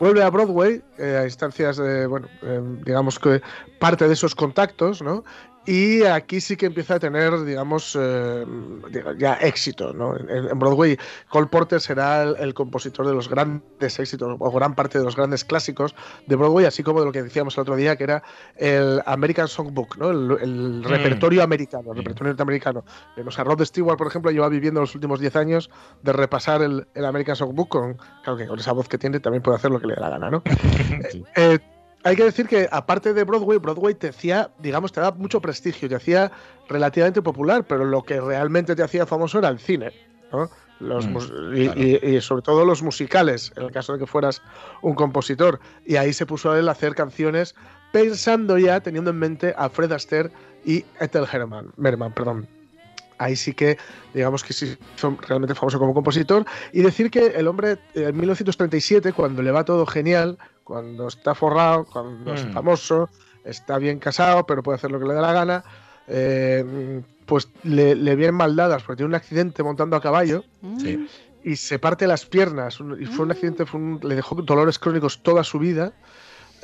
[SPEAKER 3] Vuelve a Broadway eh, a instancias de, bueno, eh, digamos que parte de esos contactos, ¿no? Y aquí sí que empieza a tener, digamos, eh, ya éxito, ¿no? En, Broadway, Cole Porter será el, el compositor de los grandes éxitos, o gran parte de los grandes clásicos de Broadway, así como de lo que decíamos el otro día, que era el American Songbook, ¿no? El, el
[SPEAKER 1] Mm.
[SPEAKER 3] repertorio americano, el repertorio norteamericano. Eh, O sea, Rod Stewart, por ejemplo, lleva viviendo los últimos 10 años de repasar el, el American Songbook con, claro que con esa voz que tiene también puede hacer lo que le dé la gana, ¿no? [LAUGHS] Eh, hay que decir que aparte de Broadway, Broadway te hacía, digamos, te daba mucho prestigio, te hacía relativamente popular, pero lo que realmente te hacía famoso era el cine, ¿no? Los
[SPEAKER 1] Mm,
[SPEAKER 3] y, y- y sobre todo los musicales, en el caso de que fueras un compositor. Y ahí se puso a él a hacer canciones pensando ya, teniendo en mente a Fred Astaire y Ethel Herman, Merman, perdón. ahí sí que, digamos que sí, son realmente famoso como compositor. Y decir que el hombre, en 1937, cuando le va todo genial, cuando está forrado, cuando es
[SPEAKER 1] Mm.
[SPEAKER 3] famoso, está bien casado, pero puede hacer lo que le da la gana, eh, pues le, le vienen maldadas porque tiene un accidente montando a caballo
[SPEAKER 1] Sí.
[SPEAKER 3] y se parte las piernas. Y fue un accidente, fue un- le dejó dolores crónicos toda su vida.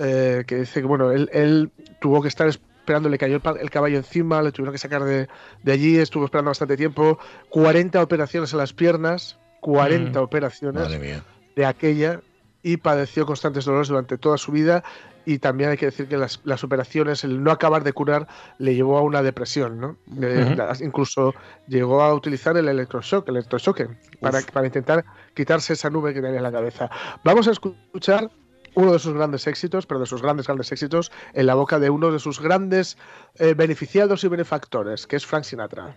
[SPEAKER 3] eh, que dice que bueno, él, él tuvo que estar esperando, le cayó el, el caballo encima, le tuvieron que sacar de, de allí, estuvo esperando bastante tiempo. 40 operaciones en las piernas, 40
[SPEAKER 1] Mm.
[SPEAKER 3] operaciones
[SPEAKER 1] Madre mía.
[SPEAKER 3] de aquella y padeció constantes dolores durante toda su vida. Y también hay que decir que las, las operaciones, el no acabar de curar, le llevó a una depresión, ¿no? Eh,
[SPEAKER 1] Ujú.
[SPEAKER 3] las- incluso llegó a utilizar el electroshock, el electrochoque, para, para intentar quitarse esa nube que tenía en la cabeza. Vamos a escuchar uno de sus grandes éxitos, pero de sus grandes, grandes éxitos, en la boca de uno de sus grandes eh, beneficiados y benefactores, que es Frank Sinatra.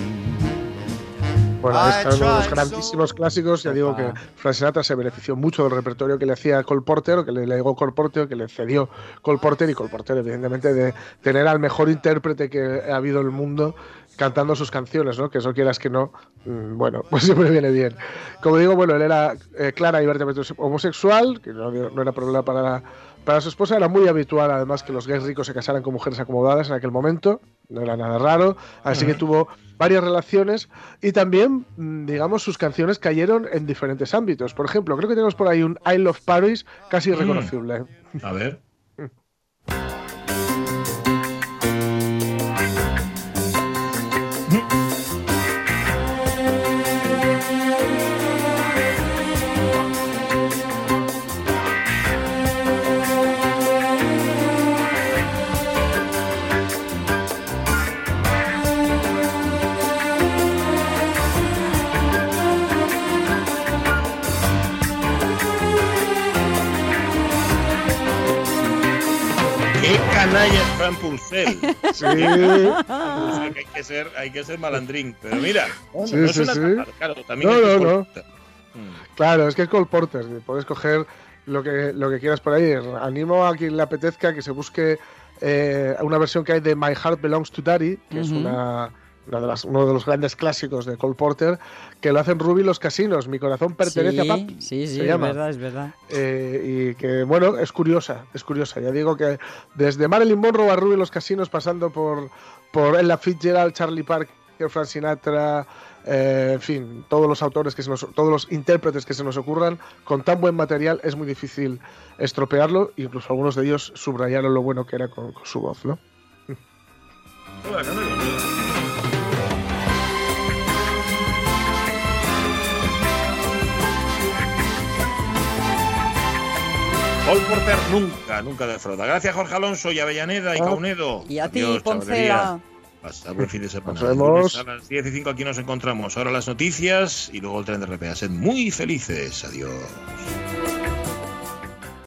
[SPEAKER 3] Bueno, ahí
[SPEAKER 16] I
[SPEAKER 3] está uno de los grandísimos clásicos. Ya digo que Frank Sinatra se benefició mucho del repertorio que le hacía Cole Porter, o que le legó Cole Porter, o que le cedió Cole Porter, y Cole Porter, evidentemente, de tener al mejor intérprete que ha habido en el mundo cantando sus canciones, ¿no? Que eso quieras que no, mm, bueno, [LAUGHS] pues siempre viene bien. Como digo, bueno, él era eh, clara y homosexual, que no, no era problema para, para su esposa, era muy habitual además que los gays ricos se casaran con mujeres acomodadas en aquel momento, no era nada raro, así que tuvo varias relaciones y también, mm, digamos, sus canciones cayeron en diferentes ámbitos. Por ejemplo, creo que tenemos por ahí un I Love Paris casi
[SPEAKER 1] Mm.
[SPEAKER 3] irreconocible.
[SPEAKER 1] A ver. Purcell! [LAUGHS]
[SPEAKER 3] Sí.
[SPEAKER 1] O sea, que hay que ser, hay que ser malandrín. Pero mira, bueno,
[SPEAKER 3] Sí,
[SPEAKER 1] no
[SPEAKER 3] sí, sí.
[SPEAKER 1] claro, también
[SPEAKER 3] No, no.
[SPEAKER 1] Porter.
[SPEAKER 3] Claro, es que es Cole Porter. Puedes coger lo que, lo que quieras por ahí. Animo a quien le apetezca que se busque eh, una versión que hay de My Heart Belongs to Daddy, que es una, una de las, uno de los grandes clásicos de Cole Porter, que lo hacen Ruby los casinos. Mi corazón pertenece
[SPEAKER 2] sí,
[SPEAKER 3] a papi.
[SPEAKER 2] Sí, sí,
[SPEAKER 3] se
[SPEAKER 2] es
[SPEAKER 3] llama.
[SPEAKER 2] verdad, es verdad.
[SPEAKER 3] Eh, y que, bueno, es curiosa, es curiosa. Ya digo que desde Marilyn Monroe a Ruby los casinos, pasando por, por Ella Fitzgerald, Charlie Parker, Frank Sinatra, eh, en fin, todos los autores que se nos, todos los intérpretes que se nos ocurran, con tan buen material es muy difícil estropearlo, incluso algunos de ellos subrayaron lo bueno que era con, con su voz, ¿no?
[SPEAKER 1] Cole Porter nunca, nunca defrauda. Gracias, Jorge Alonso y Avellaneda y
[SPEAKER 3] Ah,
[SPEAKER 1] Caunedo.
[SPEAKER 2] Y a ti,
[SPEAKER 1] Adiós, chavalería. Hasta buen fin de [LAUGHS] semana.
[SPEAKER 3] Nos vemos.
[SPEAKER 1] A las 10 y 5 aquí nos encontramos. Ahora las noticias y luego el tren de RPA. Sed muy felices. Adiós.